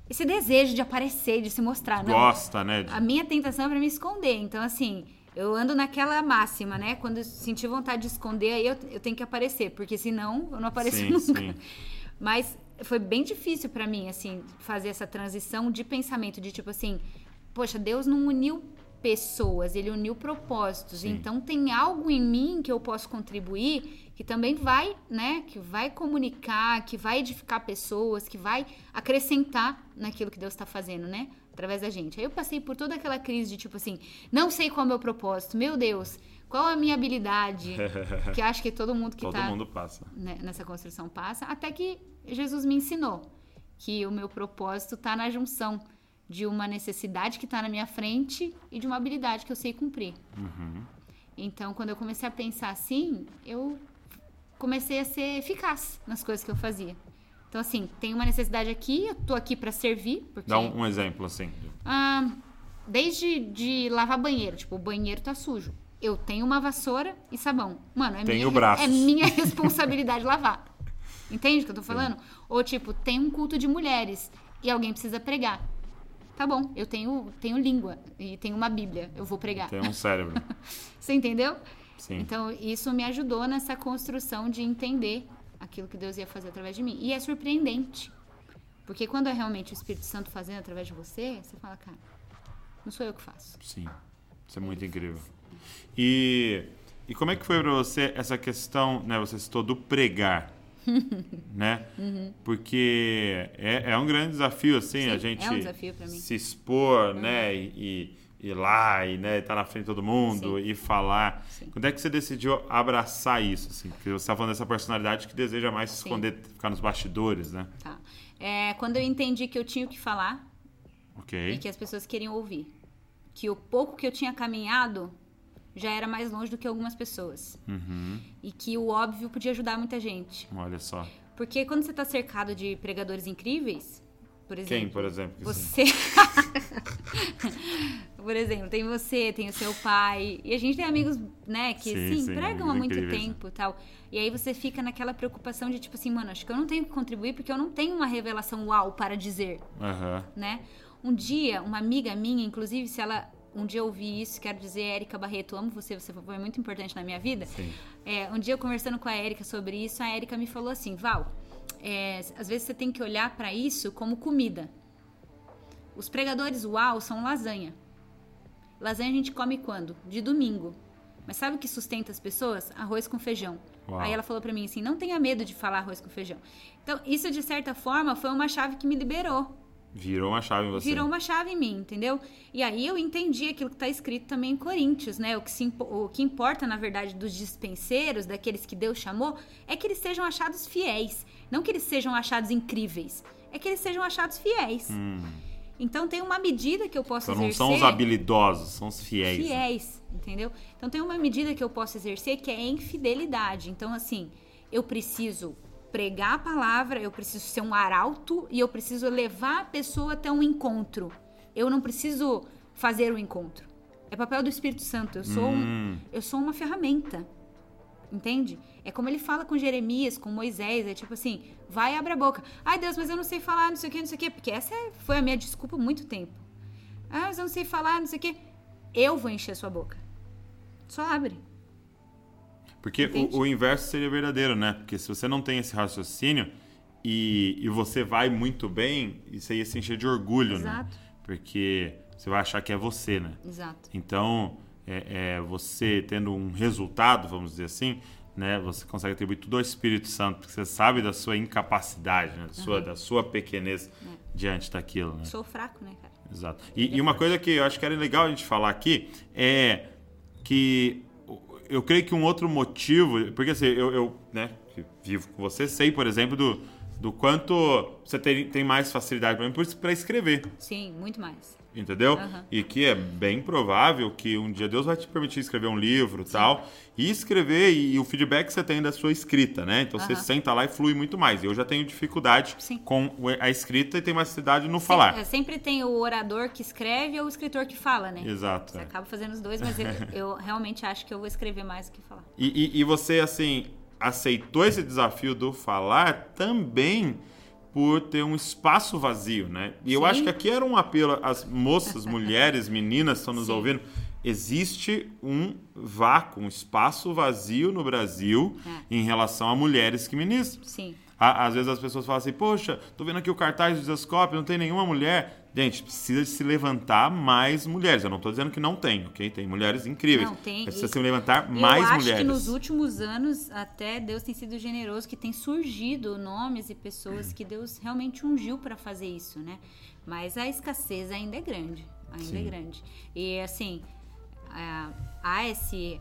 Esse desejo de aparecer, de se mostrar. Não. Gosta, né? de- A minha tentação é pra me esconder. Então, assim, eu ando naquela máxima, né? Quando eu sentir vontade de esconder, aí eu, eu tenho que aparecer. Porque senão eu não apareço Sim, nunca. sim. Mas foi bem difícil pra mim, assim, fazer essa transição de pensamento, de tipo assim, poxa, Deus não uniu pessoas, ele uniu propósitos. Sim. Então tem algo em mim que eu posso contribuir que também vai, né, que vai comunicar, que vai edificar pessoas, que vai acrescentar naquilo que Deus está fazendo, né? Através da gente. Aí eu passei por toda aquela crise de tipo assim, não sei qual é o meu propósito, meu Deus, qual é a minha habilidade? que acho que todo mundo que Todo tá mundo passa. né, nessa construção passa, até que Jesus me ensinou que o meu propósito está na junção de uma necessidade que está na minha frente e de uma habilidade que eu sei cumprir. Então, quando eu comecei a pensar assim, eu comecei a ser eficaz nas coisas que eu fazia. Então, assim, tem uma necessidade aqui, eu tô aqui para servir, porque Dá um, um exemplo, assim. ah, desde de lavar banheiro, tipo, o banheiro tá sujo. Eu tenho uma vassoura e sabão. Mano, é, Tenho minha, braços. é minha responsabilidade lavar. Entende o que eu tô falando? Ou tipo, tem um culto de mulheres e alguém precisa pregar. Tá bom, eu tenho, tenho língua e tenho uma Bíblia, eu vou pregar. Tem um cérebro. Você entendeu? Sim. Então, isso me ajudou nessa construção de entender aquilo que Deus ia fazer através de mim. E é surpreendente. Porque quando é realmente o Espírito Santo fazendo através de você, você fala, cara, não sou eu que faço. Sim. Isso é muito incrível. E, e como é que foi pra você essa questão, né? Você citou do pregar. né? Porque é, é um grande desafio, assim, a Sim, gente é um desafio pra mim. se expor, né? E, e ir lá e né, estar na frente de todo mundo Sim. e falar. Sim. Quando é que você decidiu abraçar isso, assim? Porque você está falando dessa personalidade que deseja mais se esconder, ficar nos bastidores, né? Tá. É, quando eu entendi que eu tinha o que falar Ok. e que as pessoas queriam ouvir. Que o pouco que eu tinha caminhado já era mais longe do que algumas pessoas. Uhum. E que o óbvio podia ajudar muita gente. Olha só. Porque quando você está cercado de pregadores incríveis, por exemplo. Quem, por exemplo? Você. Por exemplo, tem você, tem o seu pai. E a gente tem amigos, né, que Sim, sim, sim, pregam há muito incríveis, né? tempo e tal. E aí você fica naquela preocupação de tipo assim, mano, acho que eu não tenho que contribuir porque eu não tenho uma revelação uau para dizer, Aham. né? Um dia, uma amiga minha, inclusive, se ela. Um dia eu ouvi isso, quero dizer, Érica Barreto, amo você, você foi muito importante na minha vida. É, um dia eu conversando com a Érica sobre isso, a Érica me falou assim, Val, é, às vezes você tem que olhar para isso como comida. Os pregadores uau são lasanha. Lasanha a gente come quando? De domingo. Mas sabe o que sustenta as pessoas? Arroz com feijão. Uau. Aí ela falou pra mim assim: não tenha medo de falar arroz com feijão. Então, isso de certa forma foi uma chave que me liberou. Virou uma chave em você. Virou uma chave em mim, entendeu? E aí eu entendi aquilo que está escrito também em Coríntios, né? O que, se o que importa, na verdade, dos dispenseiros, daqueles que Deus chamou, é que eles sejam achados fiéis. Não que eles sejam achados incríveis. É que eles sejam achados fiéis. Então tem uma medida que eu posso Hum. Então não exercer. são os habilidosos, são os fiéis. né? Fiéis, entendeu? Então tem uma medida que eu posso exercer que é em fidelidade. Então, assim, eu preciso pregar a palavra, eu preciso ser um arauto e eu preciso levar a pessoa até um encontro. Eu não preciso fazer o encontro. É papel do Espírito Santo. Eu sou, Hum. um, eu sou uma ferramenta. Entende? É como ele fala com Jeremias, com Moisés, é tipo assim, vai e abre a boca. Ai, Deus, mas eu não sei falar, não sei o que, não sei o que, porque essa foi a minha desculpa há muito tempo. Ah, mas eu não sei falar, não sei o que. Eu vou encher sua boca. Só abre. Porque o, o inverso seria verdadeiro, né? Porque se você não tem esse raciocínio e, e você vai muito bem, isso aí ia se encher de orgulho, né? Exato. Porque você vai achar que é você, né? Exato. Então, é, é, você tendo um resultado, vamos dizer assim, né? Você consegue atribuir tudo ao Espírito Santo, porque você sabe da sua incapacidade, né? da, sua, da sua pequenez diante daquilo, né? Sou fraco, né, cara? Exato. E, e uma coisa que eu acho que era legal a gente falar aqui é que eu creio que um outro motivo, porque assim, eu, eu né, vivo com você, sei, por exemplo, do, do quanto você tem, tem mais facilidade para escrever, Sim, muito mais. Entendeu? Aham. E que é bem provável que um dia Deus vai te permitir escrever um livro e tal, e escrever e, e o feedback que você tem da sua escrita, né? Então você Aham. senta lá e flui muito mais. Eu já tenho dificuldade Sim. com a escrita e tenho mais facilidade no falar. Sempre, é, sempre tem o orador que escreve ou o escritor que fala, né? Exato. Você é. acaba fazendo os dois, mas eu, eu realmente acho que eu vou escrever mais do que falar. E, e- e você, assim, aceitou esse desafio do falar também por ter um espaço vazio, né? E eu Sim. acho que aqui era um apelo às moças, mulheres, meninas que estão nos Sim. ouvindo. Existe um vácuo, um espaço vazio no Brasil É. em relação a mulheres que ministram. Sim. Á- Às vezes as pessoas falam assim, poxa, tô vendo aqui o cartaz do Desascope, não tem nenhuma mulher. Gente, precisa de se levantar mais mulheres. Eu não tô dizendo que não tem, ok? Tem mulheres incríveis. Não, tem. Precisa E se levantar mais eu acho mulheres. que nos últimos anos, até Deus tem sido generoso, que tem surgido nomes e pessoas que Deus realmente ungiu para fazer isso, né? Mas a escassez ainda é grande. Ainda Sim. é grande. E assim, ah, há esse,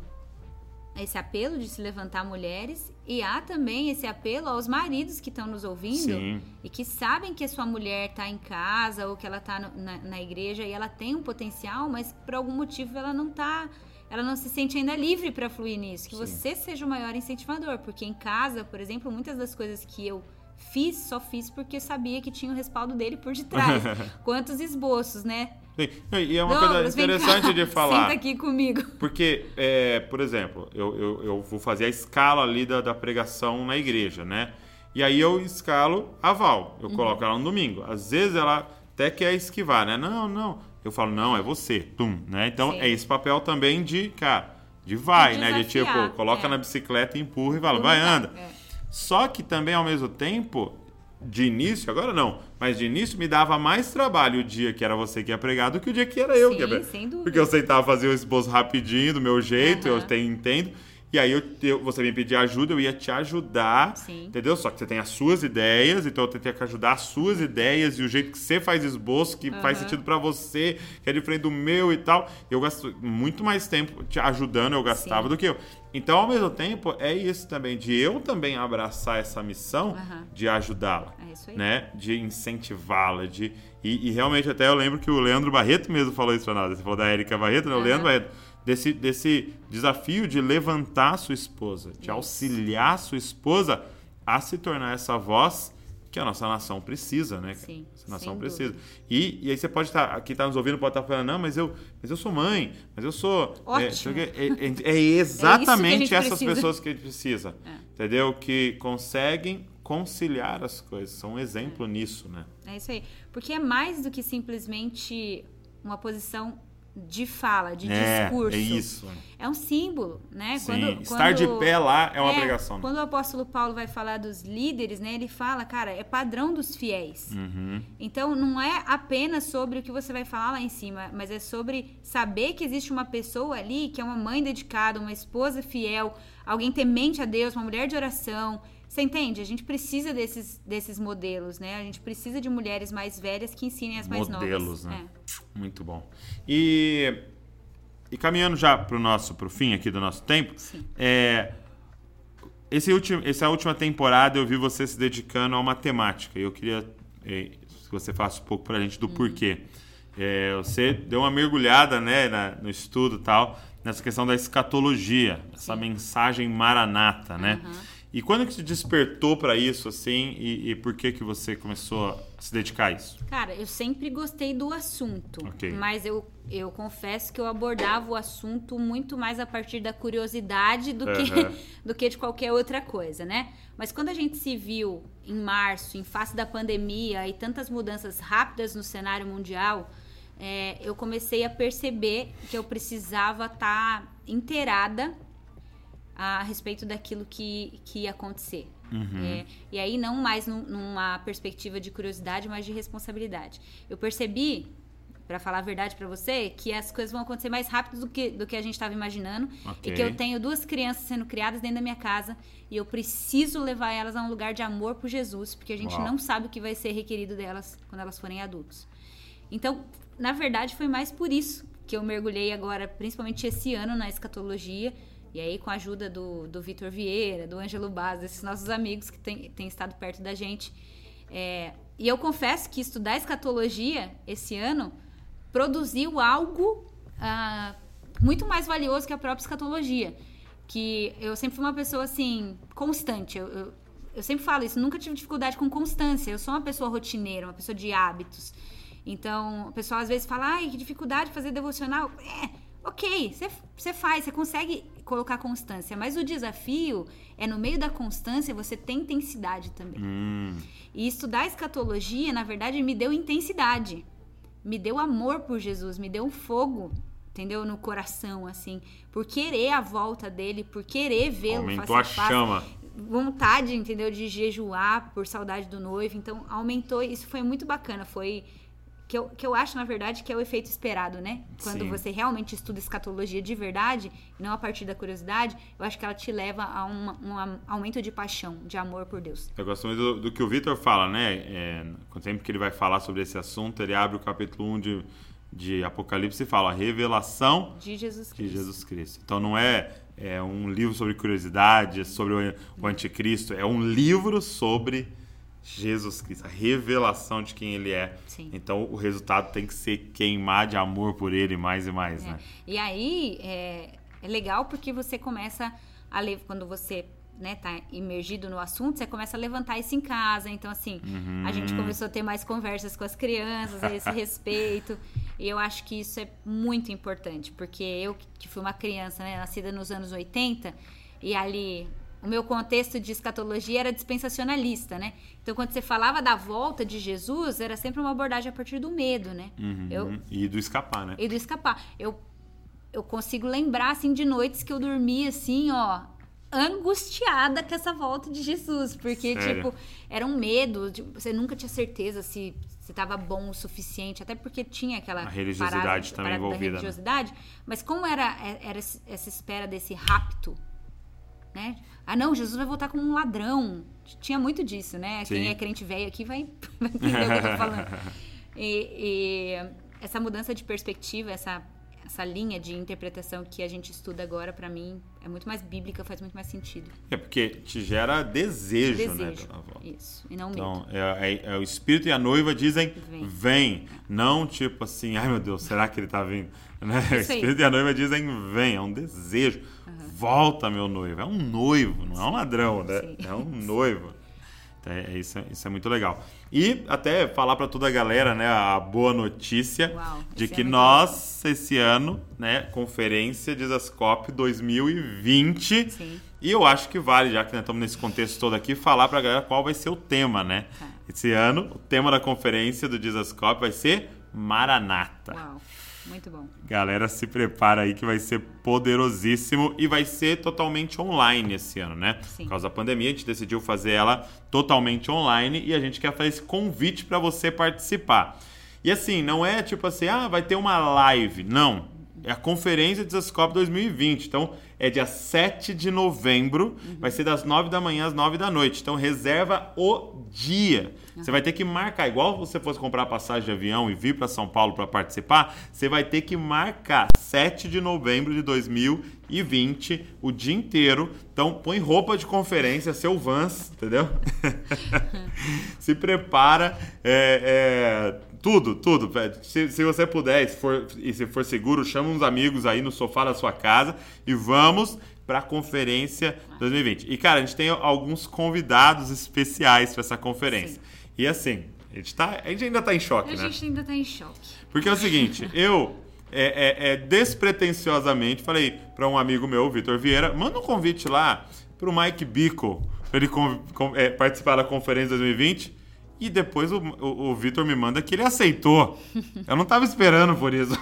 esse apelo de se levantar mulheres e há também esse apelo aos maridos que estão nos ouvindo Sim. e que sabem que a sua mulher está em casa ou que ela está na, na igreja e ela tem um potencial, mas por algum motivo ela não tá, ela não se sente ainda livre para fluir nisso. Que Sim. você seja o maior incentivador, porque em casa, por exemplo, muitas das coisas que eu fiz, só fiz porque sabia que tinha o respaldo dele por detrás. Quantos esboços, né? Sim. E é uma Douglas, coisa interessante de falar. Senta aqui comigo. Porque, é, por exemplo, eu, eu, eu vou fazer a escala ali da, da pregação na igreja, né? E aí eu escalo a Val. Eu coloco ela no domingo. Às vezes ela até quer esquivar, né? Não, não. Eu falo, não, é você. Tum, né? Então Sim. é esse papel também de, cara, de vai, De né? De tipo, coloca é. na bicicleta e empurra e fala, vai, anda. É. Só que também, ao mesmo tempo, de início, agora não, mas de início me dava mais trabalho o dia que era você que ia pregar do que o dia que era eu Sim, que ia pregar. sem dúvida. Porque eu sentava fazer o esboço rapidinho, do meu jeito, eu Aham. tenho, entendo. E aí eu, eu- você me pedir ajuda, eu ia te ajudar, Sim. entendeu? Só que você tem as suas ideias, então eu tentei que ajudar as suas ideias e o jeito que você faz esboço, que faz sentido pra você, que é diferente do meu e tal. Eu gasto muito mais tempo te ajudando, eu gastava Sim. do que eu. Então, ao mesmo tempo, é isso também, de eu também abraçar essa missão Aham. de ajudá-la É isso aí. né? De incentivá-la, de e, e realmente até eu lembro que o Leandro Barreto mesmo falou isso pra nós. Você falou da Érica Barreto, né? O Aham. Leandro Barreto desse desse desafio de levantar a sua esposa, de auxiliar a sua esposa a se tornar essa voz que a nossa nação precisa, né? Sim, Essa nação precisa. E, e aí você pode estar, aqui tá nos ouvindo, pode estar falando, não, mas eu, mas eu sou mãe, mas eu sou. É, Ótimo. quê. é, é- é exatamente gente essas precisa. pessoas que a gente precisa. Entendeu? Que conseguem conciliar as coisas. São um exemplo nisso, né? É isso aí. Porque é mais do que simplesmente uma posição de fala, de é, discurso. é isso. É um símbolo, né? Sim, estar de pé lá é uma obrigação, né? Quando o apóstolo Paulo vai falar dos líderes, né? Ele fala, cara, é padrão dos fiéis. Uhum. Então, não é apenas sobre o que você vai falar lá em cima, mas é sobre saber que existe uma pessoa ali que é uma mãe dedicada, uma esposa fiel, alguém temente a Deus, uma mulher de oração. Você entende? A gente precisa desses, desses modelos, né? A gente precisa de mulheres mais velhas que ensinem as mais Modelos, novas. né? É. Muito bom. E, e caminhando já para o nosso pro fim aqui do nosso tempo, Sim. é, esse último, essa última temporada eu vi você se dedicando a uma temática e eu queria é, que você falasse um pouco para a gente do porquê. É, você deu uma mergulhada né, na- no estudo tal, nessa questão da escatologia, essa mensagem maranata, né? E quando que te despertou para isso, assim, e, e por que que você começou a se dedicar a isso? Cara, eu sempre gostei do assunto, Ok. mas eu, eu confesso que eu abordava o assunto muito mais a partir da curiosidade do, que, Aham. do que de qualquer outra coisa, né? Mas quando a gente se viu em março, em face da pandemia e tantas mudanças rápidas no cenário mundial, é, eu comecei a perceber que eu precisava estar inteirada a respeito daquilo que, que ia acontecer. É, e aí, não mais num- numa perspectiva de curiosidade, mas de responsabilidade. Eu percebi, para falar a verdade para você, que as coisas vão acontecer mais rápido do que, do que a gente estava imaginando. Ok. E que eu tenho duas crianças sendo criadas dentro da minha casa e eu preciso levar elas a um lugar de amor por Jesus, porque a gente Uau. não sabe o que vai ser requerido delas quando elas forem adultos. Então, na verdade, foi mais por isso que eu mergulhei agora, principalmente esse ano, na escatologia. E aí, com a ajuda do, do Vitor Vieira, do Ângelo Baz, desses nossos amigos que têm estado perto da gente. É, e eu confesso que estudar escatologia esse ano produziu algo ah, muito mais valioso que a própria escatologia. Que eu sempre fui uma pessoa assim, constante. Eu, eu, eu sempre falo isso, nunca tive dificuldade com constância. Eu sou uma pessoa rotineira, uma pessoa de hábitos. Então, o pessoal às vezes fala, ai, que dificuldade de fazer devocional. É, ok, você faz, você consegue colocar constância, mas o desafio é no meio da constância você ter intensidade também. Hum, E estudar escatologia, na verdade, me deu intensidade. Me deu amor por Jesus, me deu um fogo, entendeu? No coração, assim. Por querer a volta dele, por querer vê-lo face aumentou a face. chama. Vontade, entendeu? De jejuar por saudade do noivo. Então, aumentou. Isso foi muito bacana. Foi. Que eu, que eu acho, na verdade, que é o efeito esperado, né? Quando Sim. você realmente estuda escatologia de verdade, e não a partir da curiosidade, eu acho que ela te leva a uma- um aumento de paixão, de amor por Deus. Eu gosto muito do, do que o Vitor fala, né? É, sempre que ele vai falar sobre esse assunto, ele abre o capítulo 1 de, de Apocalipse e fala a revelação De Jesus de Cristo. Jesus Cristo. Então não é, é um livro sobre curiosidade, sobre o, o anticristo, é um livro sobre Jesus Cristo, a revelação de quem ele é. Sim. Então o resultado tem que ser queimar de amor por ele mais e mais, né? E aí é, é legal porque você começa a ler, quando você né, tá imergido no assunto, você começa a levantar isso em casa. Então, assim, a Uhum. gente começou a ter mais conversas com as crianças a esse respeito. E eu acho que isso é muito importante, porque eu, que fui uma criança, né, nascida nos anos 80, e ali o meu contexto de escatologia era dispensacionalista, né? Então, quando você falava da volta de Jesus, era sempre uma abordagem a partir do medo, né? Uhum. Eu, E do escapar, né? e do escapar. Eu, eu consigo lembrar, assim, de noites que eu dormi, assim, ó, angustiada com essa volta de Jesus. Porque, Sério? tipo, era um medo. de- você nunca tinha certeza se se tava bom o suficiente. Até porque tinha aquela A religiosidade parada, também parada envolvida, né? Da religiosidade. Mas como era, era essa espera desse rapto, né? Ah, não, Jesus vai voltar como um ladrão. Tinha muito disso, né? Sim. Quem é crente velho aqui vai, vai entender o que eu tô falando. E, e essa mudança de perspectiva, essa, essa linha de interpretação que a gente estuda agora, pra mim, é muito mais bíblica, faz muito mais sentido. É porque te gera desejo, né? Desejo. pela avó. Isso. E não medo. Então, é, é- é o espírito e a noiva dizem vem. Vem. Não tipo assim, ai meu Deus, será que ele tá vindo? Né? O espírito e a noiva dizem vem, é um desejo. Volta, meu noivo. É um noivo, não é um ladrão, né? Sim. É um noivo. Então, é, isso, é- isso é muito legal. E até falar para toda a galera, né, a boa notícia Uau, de esse que é nós, esse ano, né, conferência Dizascope 2020, Sim. e eu acho que vale, já que nós estamos nesse contexto todo aqui, falar pra galera qual vai ser o tema, né? Tá. Esse ano, o tema da conferência do Dizascope vai ser Maranata. Uau. Muito bom. Galera, se prepara aí que vai ser poderosíssimo e vai ser totalmente online esse ano, né? Sim. Por causa da pandemia, a gente decidiu fazer ela totalmente online e a gente quer fazer esse convite para você participar. E assim, não é tipo assim, ah, vai ter uma live. Não. É a conferência Desascope 2020. Então, é dia 7 de novembro, vai ser das 9 da manhã às 9 da noite. Então, reserva o dia. Você vai ter que marcar, igual você fosse comprar passagem de avião e vir para São Paulo para participar, você vai ter que marcar 7 de novembro de 2020, o dia inteiro. Então, põe roupa de conferência, seu Vans, entendeu? Se prepara, é, é, tudo, tudo. Se, se você puder, e se, for, e se for seguro, chama uns amigos aí no sofá da sua casa e vamos para a conferência 2020. E, cara, a gente tem alguns convidados especiais para essa conferência. E assim, a gente, tá, a gente ainda tá em choque, A né? gente ainda tá em choque. Porque é o seguinte, eu é, é, é, despretensiosamente falei para um amigo meu, Vitor Vieira, manda um convite lá pro Mike Bickle para ele con- con- é, participar da conferência 2020. E depois o, o, o Vitor me manda que ele aceitou. Eu não tava esperando por isso.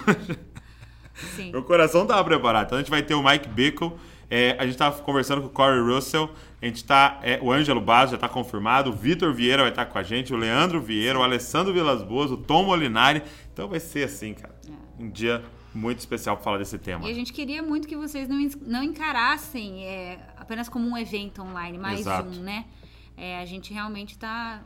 Sim. Meu coração tava preparado. Então a gente vai ter o Mike Bickle. é, a gente tava conversando com o Corey Russell. A gente tá. é, o Ângelo Basso já tá confirmado. O Vitor Vieira vai estar com a gente. O Leandro Vieira, o Alessandro Vilas Boas, o Tom Molinari. Então vai ser assim, cara. Um dia muito especial pra falar desse tema. E a gente queria muito que vocês não, não encarassem é, apenas como um evento online, mais Exato. um, né? É, a gente realmente tá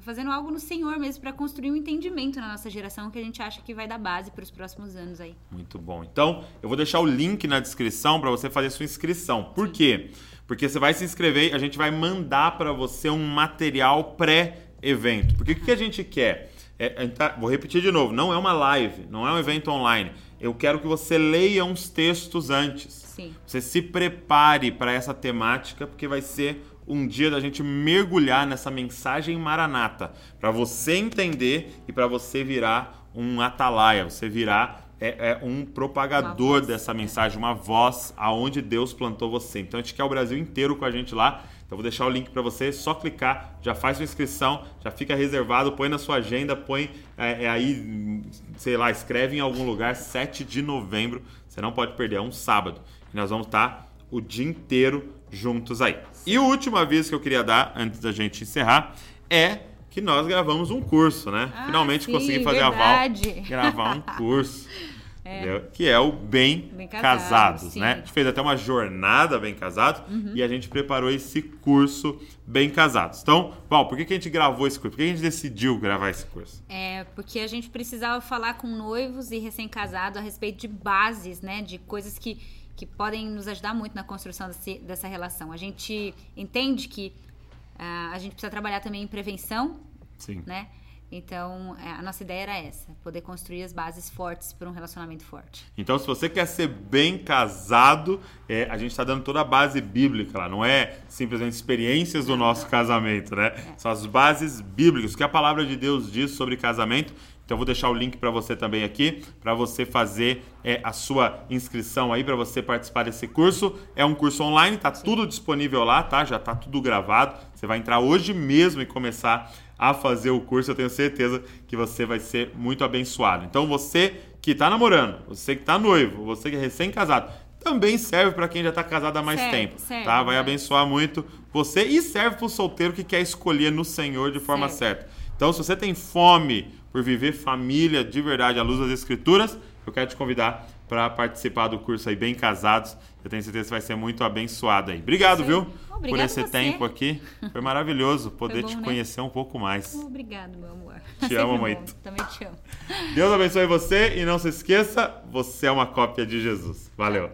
fazendo algo no Senhor mesmo para construir um entendimento na nossa geração que a gente acha que vai dar base para os próximos anos aí. Muito bom. Então, eu vou deixar o link na descrição para você fazer sua inscrição. Por quê? Porque você vai se inscrever e a gente vai mandar para você um material pré-evento. Porque o que a gente quer? É, a tá- vou repetir de novo, não é uma live, não é um evento online. Eu quero que você leia uns textos antes. Sim. Você se prepare para essa temática, porque vai ser um dia da gente mergulhar nessa mensagem maranata, para você entender e para você virar um atalaia, você virar é, é, um propagador dessa é. mensagem, uma voz aonde Deus plantou você. Então a gente quer o Brasil inteiro com a gente lá. Então vou deixar o link para você, só clicar, já faz sua inscrição, já fica reservado, põe na sua agenda, põe é, é aí, sei lá, escreve em algum lugar, 7 de novembro, você não pode perder, é um sábado. E nós vamos estar o dia inteiro juntos aí. E o último aviso que eu queria dar, antes da gente encerrar, é que nós gravamos um curso, né? Ah, Finalmente sim, consegui fazer verdade. a Val gravar um curso. entendeu? Que é o Bem, Bem Casados, Casados, né? A gente fez até uma jornada Bem Casados e a gente preparou esse curso Bem Casados. Então, Val, por que, que a gente gravou esse curso? Por que a gente decidiu gravar esse curso? É, porque a gente precisava falar com noivos e recém-casados a respeito de bases, né? De coisas que, que podem nos ajudar muito na construção desse- dessa relação. A gente entende que ah, a gente precisa trabalhar também em prevenção, Sim. né? Então, é, a nossa ideia era essa, poder construir as bases fortes para um relacionamento forte. Então, se você quer ser bem casado, é, a gente está dando toda a base bíblica lá. Não é simplesmente experiências do nosso casamento, né? São as bases bíblicas, o que a palavra de Deus diz sobre casamento. Então, eu vou deixar o link para você também aqui, para você fazer é, a sua inscrição aí, para você participar desse curso. É um curso online, tá tudo disponível lá, tá? Já tá tudo gravado. Você vai entrar hoje mesmo e começar a fazer o curso, eu tenho certeza que você vai ser muito abençoado. Então você que está namorando, você que está noivo, você que é recém-casado, também serve para quem já está casado há mais Serve, tempo, serve, tá? Vai né? abençoar muito você e serve para o solteiro que quer escolher no Senhor de forma Serve. certa. Então, se você tem fome por viver família de verdade à luz das Escrituras, eu quero te convidar para participar do curso aí Bem Casados. Eu tenho certeza que vai ser muito abençoado aí. Obrigado, viu? Obrigado por esse tempo aqui. Foi maravilhoso poder bom, te né? conhecer um pouco mais. Obrigado, meu amor. Te Sempre amo bom. muito. Também te amo. Deus abençoe você e não se esqueça, você é uma cópia de Jesus. Valeu.